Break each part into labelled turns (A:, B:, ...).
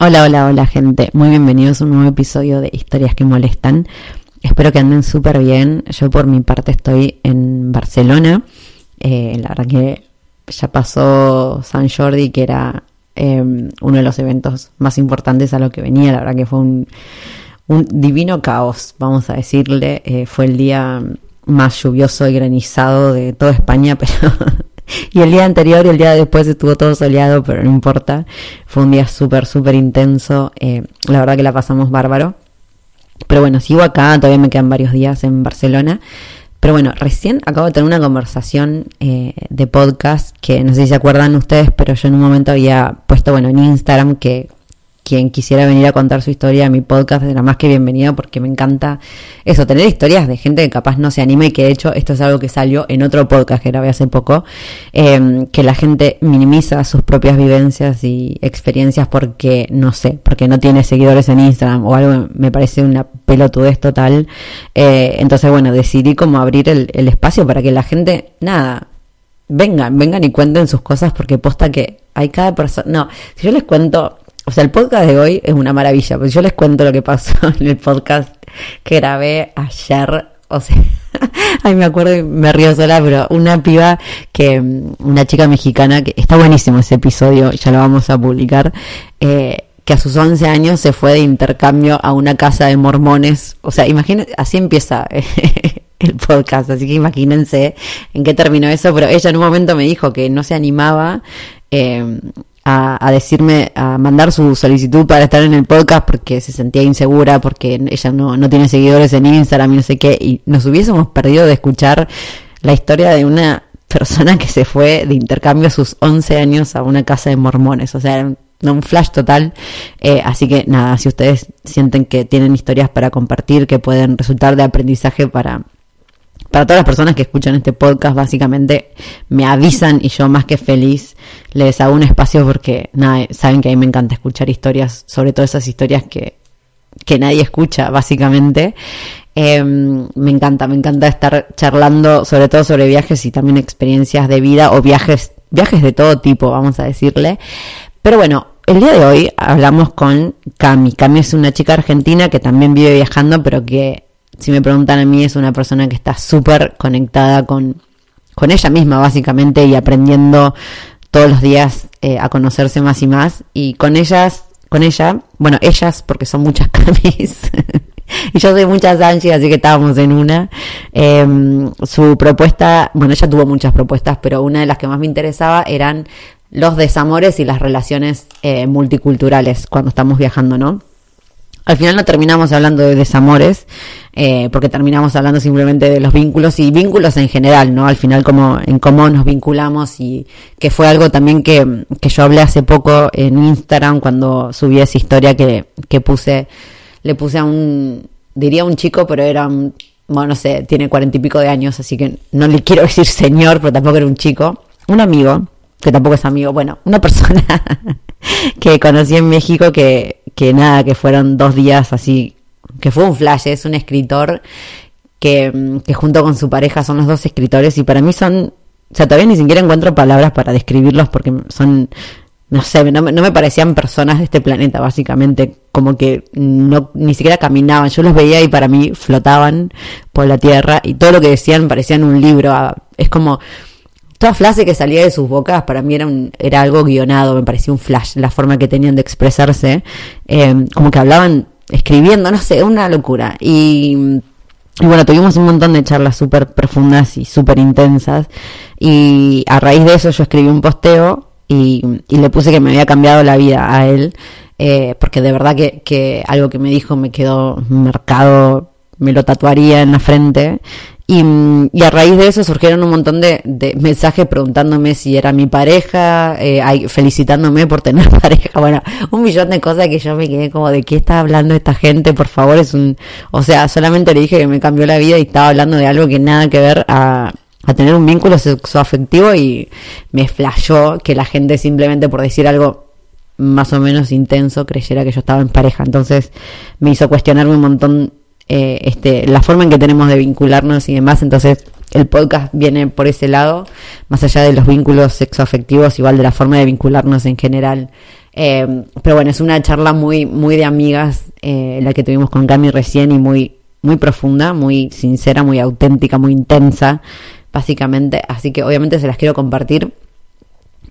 A: Hola, hola, hola gente. Muy bienvenidos a un nuevo episodio de Historias que Molestan. Espero que anden súper bien. Yo por mi parte estoy en Barcelona. Eh, la verdad que ya pasó San Jordi, que era eh, uno de los eventos más importantes a lo que venía. La verdad que fue un, un divino caos, vamos a decirle. Eh, fue el día más lluvioso y granizado de toda España, pero y el día anterior y el día después estuvo todo soleado, pero no importa. Fue un día súper, súper intenso. Eh, la verdad que la pasamos bárbaro. Pero bueno, sigo acá, todavía me quedan varios días en Barcelona. Pero bueno, recién acabo de tener una conversación eh, de podcast que no sé si se acuerdan ustedes, pero yo en un momento había puesto, bueno, en Instagram que quien quisiera venir a contar su historia a mi podcast era más que bienvenido porque me encanta eso, tener historias de gente que capaz no se anima y que de hecho esto es algo que salió en otro podcast que grabé hace poco, eh, que la gente minimiza sus propias vivencias y experiencias porque, no sé, porque no tiene seguidores en Instagram o algo, me parece una pelotudez total. Eh, entonces, bueno, decidí como abrir el, el espacio para que la gente, nada, vengan, vengan y cuenten sus cosas porque posta que hay cada persona, no, si yo les cuento o sea, el podcast de hoy es una maravilla, porque yo les cuento lo que pasó en el podcast que grabé ayer. O sea, ay, me acuerdo y me río sola, pero una piba que, una chica mexicana, que está buenísimo ese episodio, ya lo vamos a publicar, eh, que a sus 11 años se fue de intercambio a una casa de mormones. O sea, imagínense, así empieza el podcast, así que imagínense en qué terminó eso, pero ella en un momento me dijo que no se animaba eh, a, decirme, a mandar su solicitud para estar en el podcast porque se sentía insegura, porque ella no, no tiene seguidores en Instagram y no sé qué, y nos hubiésemos perdido de escuchar la historia de una persona que se fue de intercambio a sus 11 años a una casa de mormones, o sea, un flash total. Eh, así que nada, si ustedes sienten que tienen historias para compartir, que pueden resultar de aprendizaje para para todas las personas que escuchan este podcast, básicamente me avisan y yo más que feliz les hago un espacio porque nada, saben que a mí me encanta escuchar historias, sobre todo esas historias que, que nadie escucha, básicamente. Em, me encanta, me encanta estar charlando sobre todo sobre viajes y también experiencias de vida o viajes, viajes de todo tipo, vamos a decirle. Pero bueno, el día de hoy hablamos con Cami. Cami es una chica argentina que también vive viajando, pero que si me preguntan a mí, es una persona que está súper conectada con, con ella misma, básicamente, y aprendiendo todos los días eh, a conocerse más y más. Y con ellas, con ella, bueno, ellas, porque son muchas camis. y yo soy muchas Angie, así que estábamos en una. Em, su propuesta, bueno, ella tuvo muchas propuestas, pero una de las que más me interesaba eran los desamores y las relaciones eh, multiculturales cuando estamos viajando, ¿no? Al final no terminamos hablando de desamores, eh, porque terminamos hablando simplemente de los vínculos y vínculos en general, ¿no? Al final como en cómo nos vinculamos y que fue algo también que, que yo hablé hace poco en Instagram cuando subí esa historia que, que puse, le puse a un, diría un chico, pero era un, bueno, no sé, tiene cuarenta y pico de años, así que no le quiero decir señor, pero tampoco era un chico, un amigo, que tampoco es amigo, bueno, una persona que conocí en México que, que nada, que fueron dos días así, que fue un flash, es un escritor que, que junto con su pareja son los dos escritores y para mí son, o sea, todavía ni siquiera encuentro palabras para describirlos porque son, no sé, no, no me parecían personas de este planeta, básicamente, como que no, ni siquiera caminaban, yo los veía y para mí flotaban por la tierra y todo lo que decían parecían un libro, ah, es como toda frase que salía de sus bocas para mí era, un, era algo guionado, me parecía un flash, la forma que tenían de expresarse, eh, como que hablaban escribiendo, no sé, una locura. Y, bueno, tuvimos un montón de charlas súper profundas y súper intensas. Y a raíz de eso yo escribí un posteo y, y le puse que me había cambiado la vida a él. Eh, porque de verdad que, que algo que me dijo me quedó marcado, me lo tatuaría en la frente. Y, a raíz de eso surgieron un montón de, de mensajes preguntándome si era mi pareja, eh, felicitándome por tener pareja, bueno, un millón de cosas que yo me quedé como de qué está hablando esta gente, por favor, es un, o sea, solamente le dije que me cambió la vida y estaba hablando de algo que nada que ver a, a tener un vínculo sexoafectivo y me flashó que la gente simplemente por decir algo más o menos intenso creyera que yo estaba en pareja, entonces me hizo cuestionarme un montón eh, este, la forma en que tenemos de vincularnos y demás. Entonces, el podcast viene por ese lado, más allá de los vínculos sexoafectivos, igual de la forma de vincularnos en general. Eh, pero bueno, es una charla muy, muy de amigas, eh, la que tuvimos con Cami recién y muy, muy profunda, muy sincera, muy auténtica, muy intensa, básicamente. Así que obviamente se las quiero compartir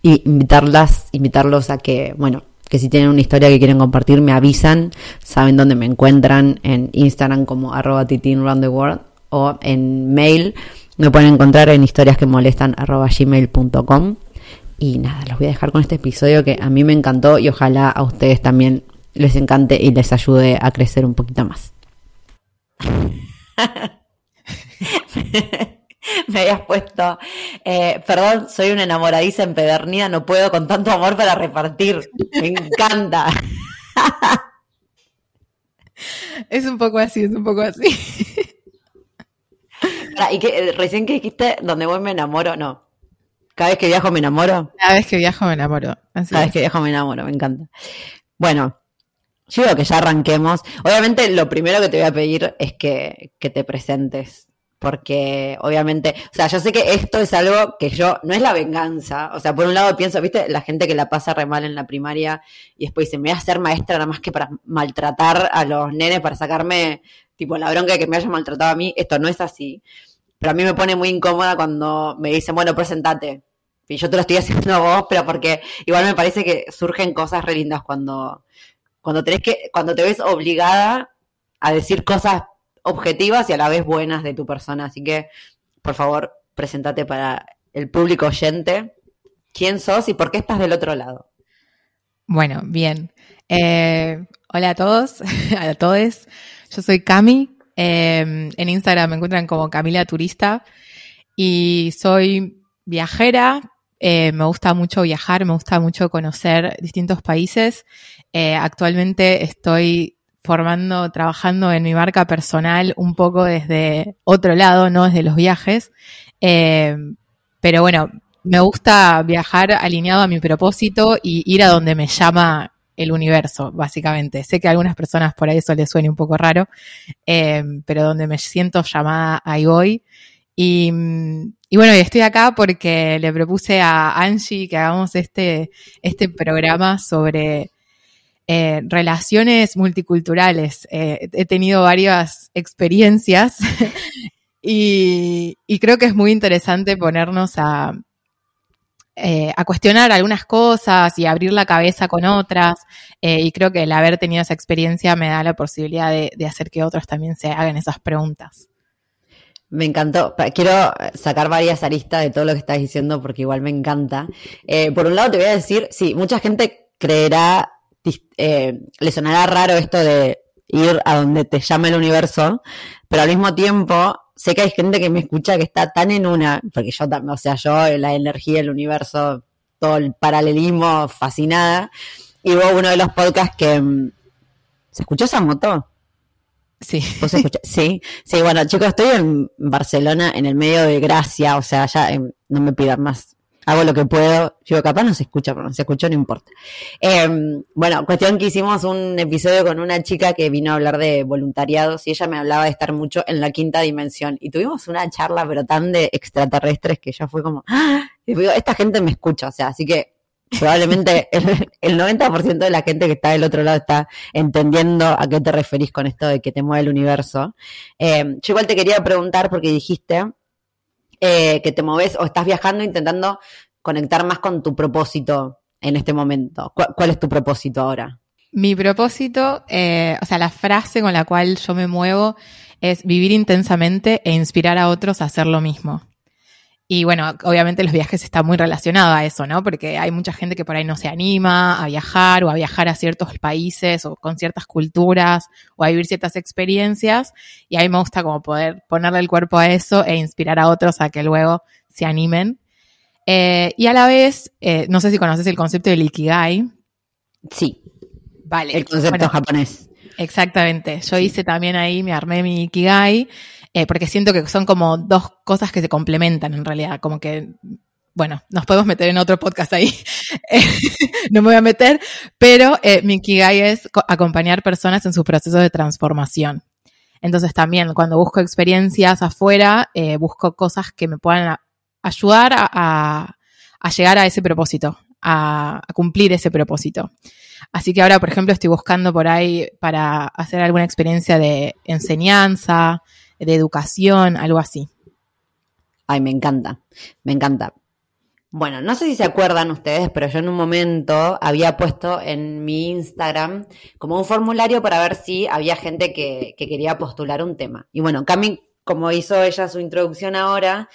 A: y invitarlas, invitarlos a que, bueno, que si tienen una historia que quieren compartir me avisan, saben dónde me encuentran en Instagram como arroba the o en mail me pueden encontrar en historias que molestan arroba gmail.com y nada, los voy a dejar con este episodio que a mí me encantó y ojalá a ustedes también les encante y les ayude a crecer un poquito más. me habías puesto, eh, perdón, soy una enamoradiza empedernida, no puedo con tanto amor para repartir. Me encanta.
B: Es un poco así, es un poco así.
A: y que recién que dijiste, donde voy me enamoro, no. Cada vez que viajo me enamoro.
B: Cada vez que viajo me enamoro.
A: Cada vez que viajo me enamoro, me encanta. Bueno, yo digo que ya arranquemos. Obviamente lo primero que te voy a pedir es que, que te presentes porque obviamente, o sea, yo sé que esto es algo que yo, no es la venganza, o sea, por un lado pienso, viste, la gente que la pasa re mal en la primaria y después dice, me voy a ser maestra nada más que para maltratar a los nenes, para sacarme, tipo, la bronca de que me haya maltratado a mí, esto no es así, pero a mí me pone muy incómoda cuando me dicen, bueno, presentate, y yo te lo estoy haciendo a vos, pero porque igual me parece que surgen cosas re lindas cuando, cuando tenés que, cuando te ves obligada a decir cosas objetivas y a la vez buenas de tu persona. Así que, por favor, presentate para el público oyente. ¿Quién sos y por qué estás del otro lado?
B: Bueno, bien. Eh, hola a todos, a todos. Yo soy Cami. Eh, en Instagram me encuentran como Camila Turista y soy viajera. Eh, me gusta mucho viajar, me gusta mucho conocer distintos países. actualmente estoy formando, trabajando en mi marca personal un poco desde otro lado, no desde los viajes. Eh, pero bueno, me gusta viajar alineado a mi propósito y ir a donde me llama el universo, básicamente. Sé que a algunas personas por ahí eso les suene un poco raro, eh, pero donde me siento llamada, ahí voy. Y, y bueno, estoy acá porque le propuse a Angie que hagamos este, este programa sobre eh, relaciones multiculturales. Eh, he tenido varias experiencias y, creo que es muy interesante ponernos a, eh, a cuestionar algunas cosas y abrir la cabeza con otras. y creo que el haber tenido esa experiencia me da la posibilidad de, de hacer que otros también se hagan esas preguntas.
A: Me encantó. Quiero sacar varias aristas de todo lo que estás diciendo porque igual me encanta. por un lado te voy a decir, sí, mucha gente creerá eh, le sonará raro esto de ir a donde te llama el universo, pero al mismo tiempo sé que hay gente que me escucha que está tan en una, porque yo también, o sea, yo la energía, el universo, todo el paralelismo, fascinada, y hubo uno de los podcasts que... Mm, ¿Se escuchó esa moto?
B: Sí.
A: Sí, sí, bueno, chicos, estoy en Barcelona, en el medio de Gracia, o sea, ya no me pidan más hago lo que puedo. Digo, capaz no se escucha, pero no se escuchó, no importa. Em, bueno, cuestión que hicimos un episodio con una chica que vino a hablar de voluntariados y ella me hablaba de estar mucho en la quinta dimensión. Y tuvimos una charla, pero tan de extraterrestres que ya fue como, ¡Ah! digo, esta gente me escucha, o sea, así que probablemente el, 90% de la gente que está del otro lado está entendiendo a qué te referís con esto de que te mueve el universo. Em, yo igual te quería preguntar porque dijiste eh, que te moves o estás viajando intentando conectar más con tu propósito en este momento. ¿Cuál, es tu propósito ahora?
B: Mi propósito, eh, o sea, la frase con la cual yo me muevo es vivir intensamente e inspirar a otros a hacer lo mismo. Y bueno, obviamente los viajes están muy relacionados a eso, ¿no? Porque hay mucha gente que por ahí no se anima a viajar o a viajar a ciertos países o con ciertas culturas o a vivir ciertas experiencias. Y a mí me gusta como poder ponerle el cuerpo a eso e inspirar a otros a que luego se animen. Eh, y a la vez, eh, no sé si conoces el concepto del Ikigai.
A: Sí.
B: Vale.
A: El concepto japonés.
B: Exactamente. Yo hice también ahí, me armé mi Ikigai eh, porque siento que son como dos cosas que se complementan en realidad, como que, bueno, nos podemos meter en otro podcast ahí, no me voy a meter, pero eh, mi Kigai es acompañar personas en sus procesos de transformación. Entonces también cuando busco experiencias afuera, eh, busco cosas que me puedan ayudar a, llegar a ese propósito, a, cumplir ese propósito. Así que ahora, por ejemplo, estoy buscando por ahí para hacer alguna experiencia de enseñanza, de educación, algo así.
A: Ay, me encanta, me encanta. Bueno, no sé si se acuerdan ustedes, pero yo en un momento había puesto en mi Instagram como un formulario para ver si había gente que, quería postular un tema. Y bueno, Cami, como hizo ella su introducción ahora,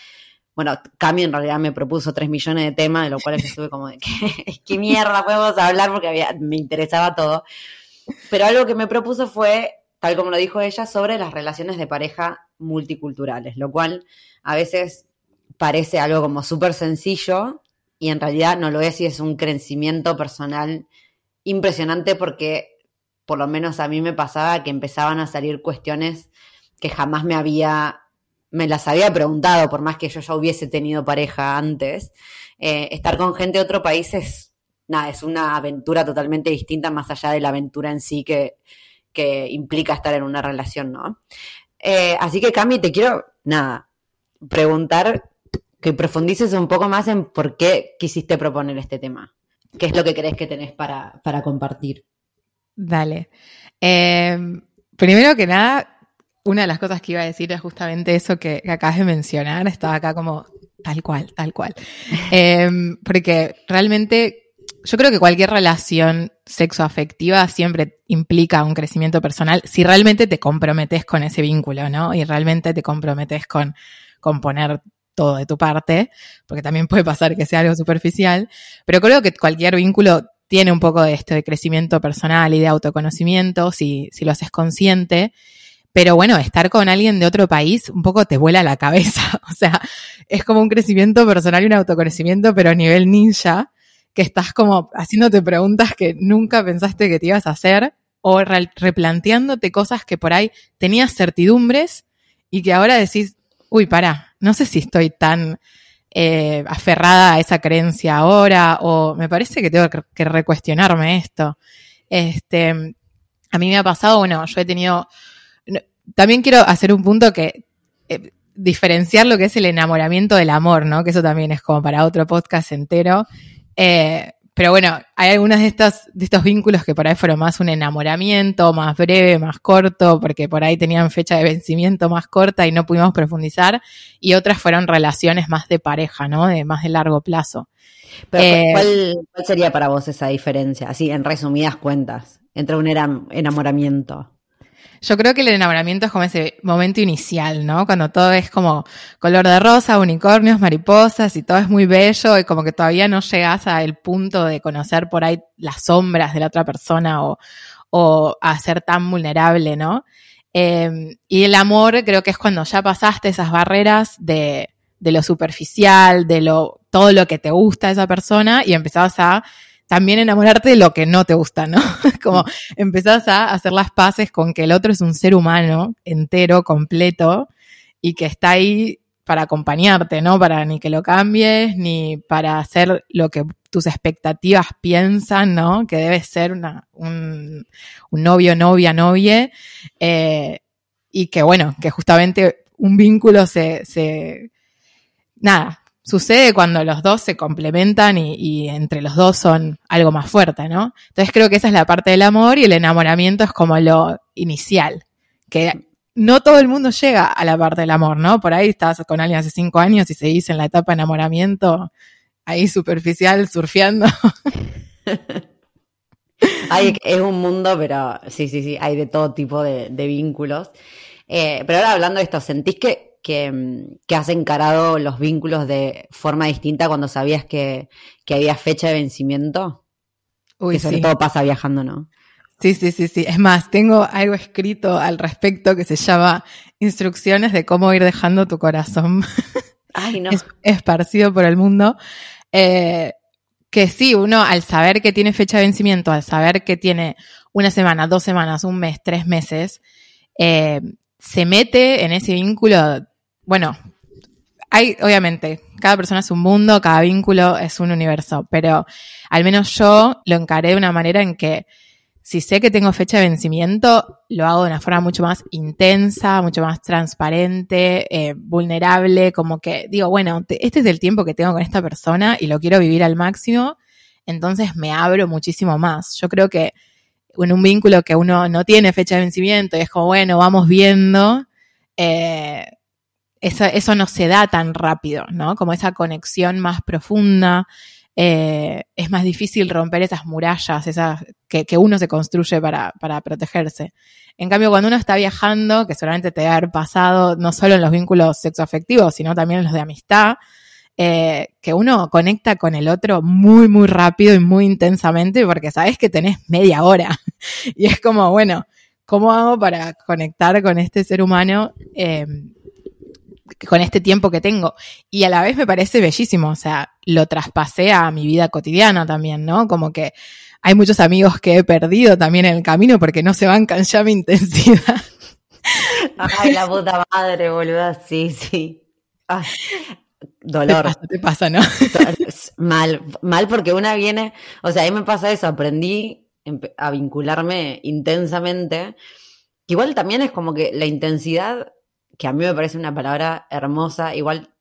A: bueno, Cami en realidad me propuso tres millones de temas, de lo cual estuve como de ¿qué, qué mierda podemos hablar porque me interesaba todo. Pero algo que me propuso fue tal como lo dijo ella, sobre las relaciones de pareja multiculturales, lo cual a veces parece algo como súper sencillo y en realidad no lo es y es un crecimiento personal impresionante porque por lo menos a mí me pasaba que empezaban a salir cuestiones que jamás me había, me las había preguntado, por más que yo ya hubiese tenido pareja antes. Eh, estar con gente de otro país es, nada, es una aventura totalmente distinta más allá de la aventura en sí que, que implica estar en una relación, ¿no? Eh, así que, Cami, te quiero, nada, preguntar que profundices un poco más en por qué quisiste proponer este tema. ¿Qué es lo que crees que tenés para, compartir?
B: Dale. Eh, primero que nada, una de las cosas que iba a decir es justamente eso que, acabas de mencionar. Estaba acá como tal cual, tal cual. Eh, porque realmente yo creo que cualquier relación sexoafectiva siempre implica un crecimiento personal si realmente te comprometes con ese vínculo, ¿no? Y realmente te comprometes con, con poner todo de tu parte, porque también puede pasar que sea algo superficial, pero creo que cualquier vínculo tiene un poco de esto de crecimiento personal y de autoconocimiento, si, si lo haces consciente, pero bueno, estar con alguien de otro país un poco te vuela la cabeza, o sea, es como un crecimiento personal y un autoconocimiento, pero a nivel ninja, que estás como haciéndote preguntas que nunca pensaste que te ibas a hacer o replanteándote cosas que por ahí tenías certidumbres y que ahora decís, uy, para, no sé si estoy tan eh, aferrada a esa creencia ahora o me parece que tengo que recuestionarme esto. Este, a mí me ha pasado, bueno, yo he tenido, también quiero hacer un punto que eh, diferenciar lo que es el enamoramiento del amor, ¿no? Que eso también es como para otro podcast entero. Eh, pero bueno, hay algunos de estos, de estos vínculos que por ahí fueron más un enamoramiento, más breve, más corto, porque por ahí tenían fecha de vencimiento más corta y no pudimos profundizar, y otras fueron relaciones más de pareja, ¿no? De más de largo plazo.
A: Pero, eh, ¿cuál, ¿cuál, sería para vos esa diferencia, así en resumidas cuentas, entre un enamoramiento?
B: Yo creo que el enamoramiento es como ese momento inicial, ¿no? Cuando todo es como color de rosa, unicornios, mariposas y todo es muy bello y como que todavía no llegas al punto de conocer por ahí las sombras de la otra persona o, o a ser tan vulnerable, ¿no? Em, y el amor creo que es cuando ya pasaste esas barreras de, de lo superficial, de lo, todo lo que te gusta de esa persona y empezabas a también enamorarte de lo que no te gusta, ¿no? Como empezás a hacer las paces con que el otro es un ser humano entero, completo, y que está ahí para acompañarte, ¿no? Para ni que lo cambies, ni para hacer lo que tus expectativas piensan, ¿no? Que debe ser una, un, novio, novia, novie, eh, y que bueno, que justamente un vínculo se, se, nada, sucede cuando los dos se complementan y, entre los dos son algo más fuerte, ¿no? Entonces creo que esa es la parte del amor y el enamoramiento es como lo inicial, que no todo el mundo llega a la parte del amor, ¿no? Por ahí estás con alguien hace cinco años y seguís en la etapa de enamoramiento, ahí superficial, surfeando.
A: hay, es un mundo, pero sí, sí, sí, hay de todo tipo de, vínculos. Eh, pero ahora hablando de esto, ¿sentís que, que, has encarado los vínculos de forma distinta cuando sabías que, había fecha de vencimiento? Uy, que sobre todo pasa viajando, ¿no?
B: Sí, sí, sí, sí. Es más, tengo algo escrito al respecto que se llama Instrucciones de cómo ir dejando tu corazón
A: Ay, no.
B: esparcido por el mundo. Eh, que sí, uno al saber que tiene fecha de vencimiento, al saber que tiene una semana, dos semanas, un mes, tres meses, eh, se mete en ese vínculo. Bueno, hay, obviamente, cada persona es un mundo, cada vínculo es un universo, pero al menos yo lo encaré de una manera en que si sé que tengo fecha de vencimiento, lo hago de una forma mucho más intensa, mucho más transparente, eh, vulnerable, como que digo, bueno, este es el tiempo que tengo con esta persona y lo quiero vivir al máximo, entonces me abro muchísimo más. Yo creo que en un vínculo que uno no tiene fecha de vencimiento y es como, bueno, vamos viendo, eh, eso, eso no se da tan rápido, ¿no? Como esa conexión más profunda, eh, es más difícil romper esas murallas esas que, uno se construye para, protegerse. En cambio, cuando uno está viajando, que seguramente te va a haber pasado no solo en los vínculos sexoafectivos, sino también en los de amistad, eh, que uno conecta con el otro muy, muy rápido y muy intensamente porque sabes que tenés media hora. y es como, bueno, ¿cómo hago para conectar con este ser humano? Eh, con este tiempo que tengo. Y a la vez me parece bellísimo, o sea, lo traspasé a mi vida cotidiana también, ¿no? Como que hay muchos amigos que he perdido también en el camino porque no se bancan ya mi intensidad.
A: Ay, la puta madre, boluda, sí, sí. dolor.
B: Te pasa, te pasa, ¿no?
A: Mal, mal porque una viene, o sea, a mí me pasa eso, aprendí a vincularme intensamente. Igual también es como que la intensidad que a mí me parece una palabra hermosa, igual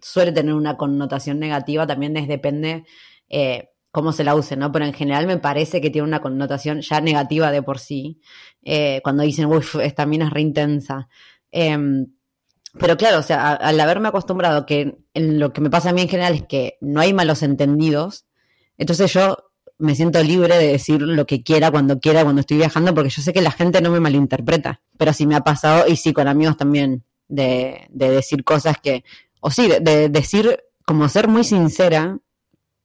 A: suele tener una connotación negativa, también depende eh, cómo se la use, ¿no? Pero en general me parece que tiene una connotación ya negativa de por sí, eh, cuando dicen, uff, esta mina es re intensa. Em, pero claro, o sea, al haberme acostumbrado que en lo que me pasa a mí en general es que no hay malos entendidos, entonces yo me siento libre de decir lo que quiera, cuando quiera, cuando estoy viajando, porque yo sé que la gente no me malinterpreta. Pero sí me ha pasado, y sí, con amigos también, de, de decir cosas que, o sí, de, decir, como ser muy sincera,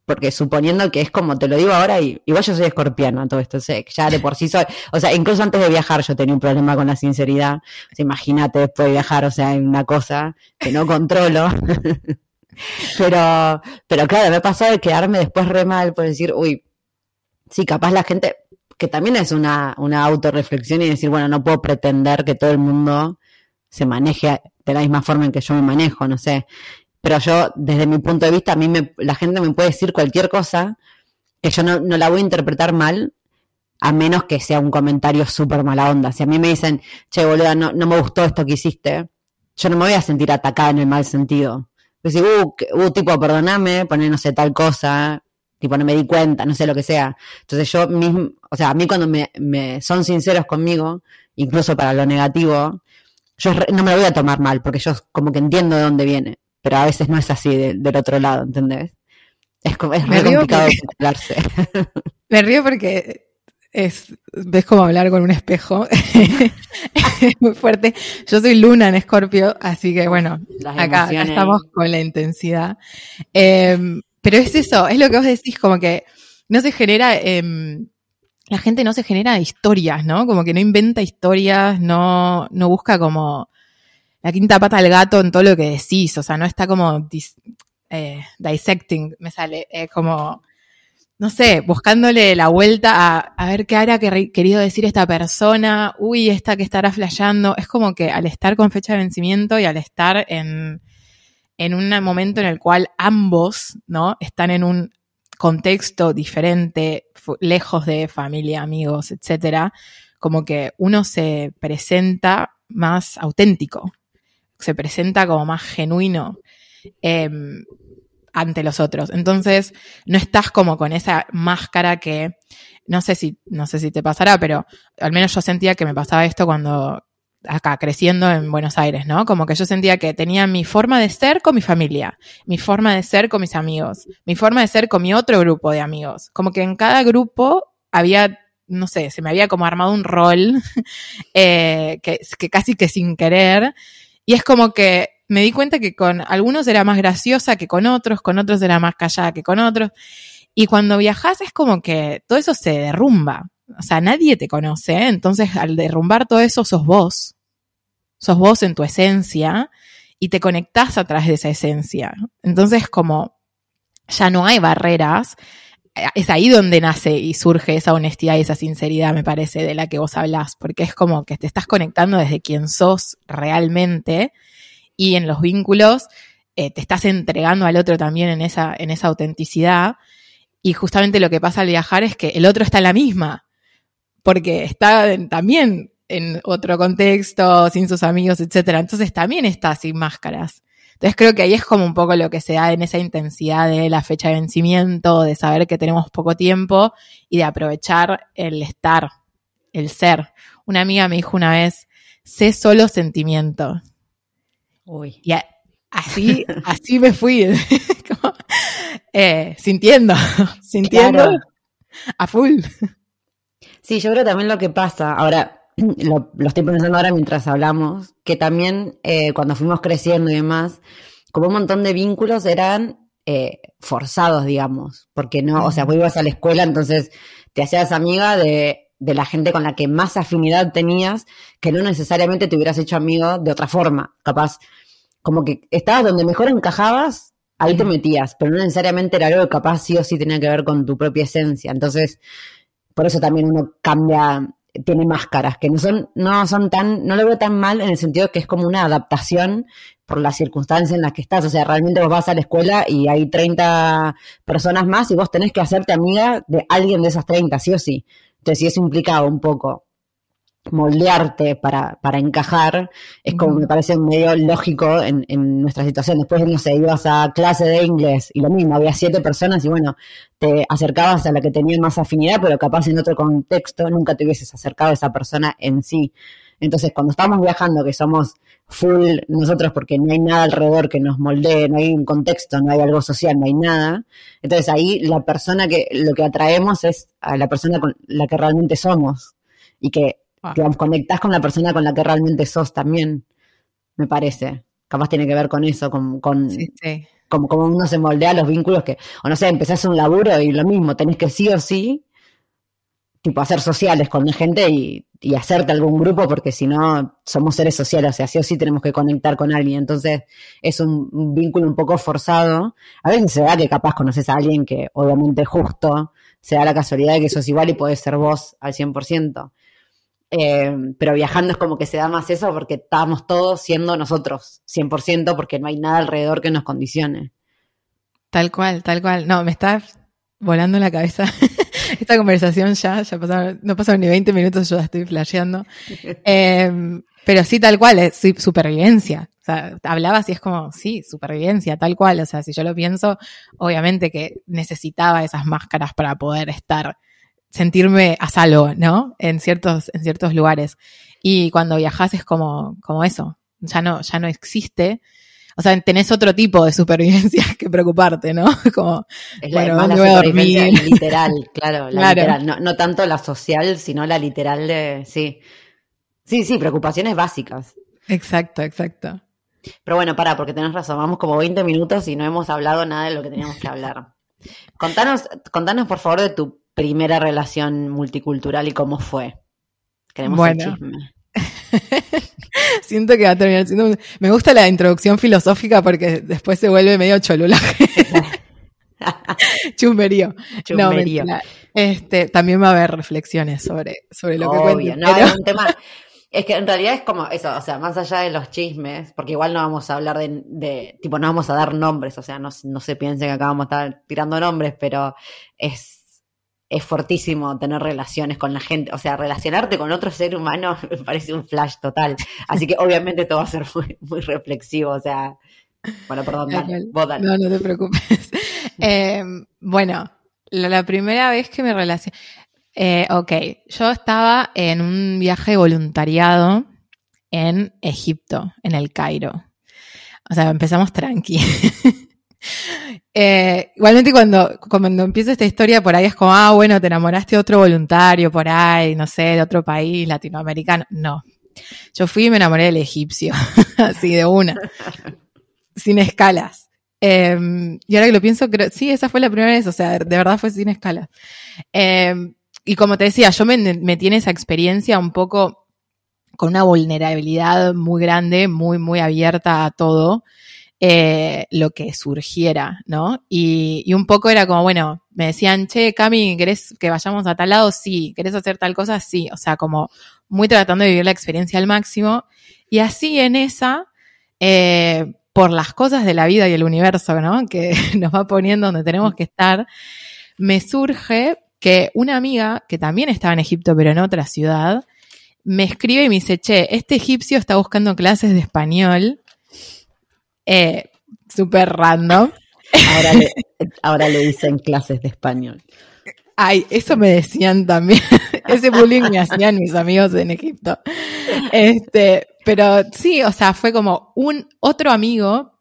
A: porque suponiendo que es como te lo digo ahora, y igual yo soy escorpiano todo esto, sé, ya de por sí soy, o sea, incluso antes de viajar yo tenía un problema con la sinceridad, imagínate después de viajar, o sea, una cosa que no controlo. pero, pero claro, me pasado de quedarme después re mal por decir, uy, sí, capaz la gente, que también es una, una autorreflexión y decir, bueno, no puedo pretender que todo el mundo se maneje de la misma forma en que yo me manejo, no sé. Pero yo, desde mi punto de vista, a mí me, la gente me puede decir cualquier cosa que yo no, no la voy a interpretar mal, a menos que sea un comentario súper mala onda. Si a mí me dicen, che, boluda, no, no me gustó esto que hiciste, yo no me voy a sentir atacada en el mal sentido. Decir, uh, uh, tipo, perdóname, poner no sé tal cosa, tipo no me di cuenta, no sé lo que sea. Entonces yo mismo, o sea, a mí cuando me, me son sinceros conmigo, incluso para lo negativo, yo no me lo voy a tomar mal, porque yo como que entiendo de dónde viene, pero a veces no es así del otro lado, ¿entendés? Es, como, es muy complicado
B: porque, Me río porque es, ves como hablar con un espejo. es muy fuerte. Yo soy Luna en Escorpio, así que bueno, acá, estamos con la intensidad. Eh, pero es eso, es lo que vos decís, como que no se genera, em, la gente no se genera historias, ¿no? Como que no inventa historias, no, no busca como la quinta pata al gato en todo lo que decís, o sea, no está como eh, dissecting, me sale, eh, como, no sé, buscándole la vuelta a, a ver qué hará querido decir esta persona, uy, esta que estará flasheando, es como que al estar con fecha de vencimiento y al estar en en un momento en el cual ambos, ¿no? Están en un contexto diferente, lejos de familia, amigos, etcétera, como que uno se presenta más auténtico, se presenta como más genuino em, ante los otros. Entonces, no estás como con esa máscara que, no sé si, no sé si te pasará, pero al menos yo sentía que me pasaba esto cuando acá creciendo en Buenos Aires, ¿no? Como que yo sentía que tenía mi forma de ser con mi familia, mi forma de ser con mis amigos, mi forma de ser con mi otro grupo de amigos. Como que en cada grupo había, no sé, se me había como armado un rol eh, que, casi que sin querer. Y es como que me di cuenta que con algunos era más graciosa que con otros, con otros era más callada que con otros. Y cuando viajas es como que todo eso se derrumba. O sea, nadie te conoce, entonces al derrumbar todo eso sos vos. Sos vos en tu esencia y te conectás a través de esa esencia. Entonces como ya no hay barreras, eh, es ahí donde nace y surge esa honestidad y esa sinceridad, me parece, de la que vos hablás, porque es como que te estás conectando desde quien sos realmente y en los vínculos eh, te estás entregando al otro también en esa, en esa autenticidad. Y justamente lo que pasa al viajar es que el otro está en la misma, porque está también en otro contexto, sin sus amigos, etcétera. Entonces también está sin máscaras. Entonces creo que ahí es como un poco lo que se da en esa intensidad de la fecha de vencimiento, de saber que tenemos poco tiempo y de aprovechar el estar, el ser. Una amiga me dijo una vez, sé solo sentimiento.
A: Uy.
B: Y así, así me fui, eh, sintiendo, sintiendo a full.
A: Sí, yo creo también lo que pasa, ahora lo, estoy pensando ahora mientras hablamos, que también eh, cuando fuimos creciendo y demás, como un montón de vínculos eran eh, forzados, digamos, porque no, o sea, vos ibas a la escuela, entonces te hacías amiga de, de la gente con la que más afinidad tenías, que no necesariamente te hubieras hecho amigo de otra forma, capaz, como que estabas donde mejor encajabas, ahí te metías, pero no necesariamente era algo que capaz sí o sí tenía que ver con tu propia esencia, entonces, por eso también uno cambia tiene máscaras, que no son, no son tan, no lo veo tan mal en el sentido que es como una adaptación por las circunstancias en las que estás. O sea, realmente vos vas a la escuela y hay 30 personas más y vos tenés que hacerte amiga de alguien de esas 30, sí o sí. Entonces, sí, eso implica un poco moldearte para, para encajar, es como me parece medio lógico en, en nuestra situación. Después, no sé, ibas a clase de inglés y lo mismo, había siete personas y bueno, te acercabas a la que tenía más afinidad, pero capaz en otro contexto nunca te hubieses acercado a esa persona en sí. Entonces, cuando estamos viajando, que somos full nosotros porque no hay nada alrededor que nos moldee, no hay un contexto, no hay algo social, no hay nada, entonces ahí la persona que lo que atraemos es a la persona con la que realmente somos y que Ah. Que conectás con la persona con la que realmente sos también, me parece. Capaz tiene que ver con eso, con, con Como, como uno se moldea los vínculos que, o no sé, empezás un laburo y lo mismo, tenés que sí o sí, tipo, hacer sociales con la gente y, y hacerte algún grupo, porque si no, somos seres sociales, o sea, sí o sí tenemos que conectar con alguien. Entonces, es un, vínculo un poco forzado. A veces se da que capaz conoces a alguien que, obviamente, justo, se da la casualidad de que sos igual y podés ser vos al 100%. Eh, pero viajando es como que se da más eso porque estamos todos siendo nosotros, 100%, porque no hay nada alrededor que nos condicione.
B: Tal cual, tal cual. No, me está volando la cabeza esta conversación ya, ya pasaron, no pasaron ni 20 minutos, yo ya estoy flasheando. Em, pero sí, tal cual, es supervivencia. O sea, hablabas y es como, sí, supervivencia, tal cual. O sea, si yo lo pienso, obviamente que necesitaba esas máscaras para poder estar sentirme a salvo, ¿no? En ciertos, en ciertos lugares. Y cuando viajas es como, como eso, ya no, ya no existe. O sea, tenés otro tipo de supervivencia que preocuparte, ¿no? Como,
A: es la, bueno, voy a dormir? literal, claro, la literal. No, no tanto la social, sino la literal de, sí. Sí, sí, preocupaciones básicas.
B: Exacto, exacto.
A: Pero bueno, para, porque tenés razón, vamos como 20 minutos y no hemos hablado nada de lo que teníamos que hablar. Contanos, contanos por favor de tu primera relación multicultural y cómo fue. Queremos bueno. chisme.
B: Siento que va a terminar siendo. Me gusta la introducción filosófica porque después se vuelve medio cholulaje. Chumberío. Chumberío. No, este, también va a haber reflexiones sobre, sobre lo que cuento.
A: No, es un tema. Es que en realidad es como eso, o sea, más allá de los chismes, porque igual no vamos a hablar de, de tipo, no vamos a dar nombres, o sea, no, no se piense que acá vamos a estar tirando nombres, pero es es fortísimo tener relaciones con la gente, o sea, relacionarte con otro ser humano me parece un flash total. Así que obviamente esto va a ser muy, reflexivo, o sea, bueno, perdón,
B: No, no te preocupes. Eh, bueno, la, primera vez que me relacioné, eh, ok, yo estaba en un viaje de voluntariado en Egipto, en el Cairo. O sea, empezamos tranqui. Eh, igualmente cuando, cuando empieza esta historia por ahí es como, ah, bueno, te enamoraste de otro voluntario por ahí, no sé, de otro país latinoamericano. No. Yo fui y me enamoré del egipcio, así de una, sin escalas. Em, y ahora que lo pienso, creo, sí, esa fue la primera vez, o sea, de verdad fue sin escalas. Em, y como te decía, yo me metí en esa experiencia un poco con una vulnerabilidad muy grande, muy, muy abierta a todo. Eh, lo que surgiera, ¿no? Y, y, un poco era como, bueno, me decían, che, Cami, ¿querés que vayamos a tal lado? Sí. ¿Querés hacer tal cosa? Sí. O sea, como muy tratando de vivir la experiencia al máximo. Y así en esa, eh, por las cosas de la vida y el universo, ¿no? Que nos va poniendo donde tenemos que estar, me surge que una amiga, que también estaba en Egipto, pero en otra ciudad, me escribe y me dice, che, este egipcio está buscando clases de español eh, súper random.
A: Ahora le, ahora le dicen clases de español.
B: Ay, eso me decían también. Ese bullying me hacían mis amigos en Egipto. Este, pero sí, o sea, fue como un otro amigo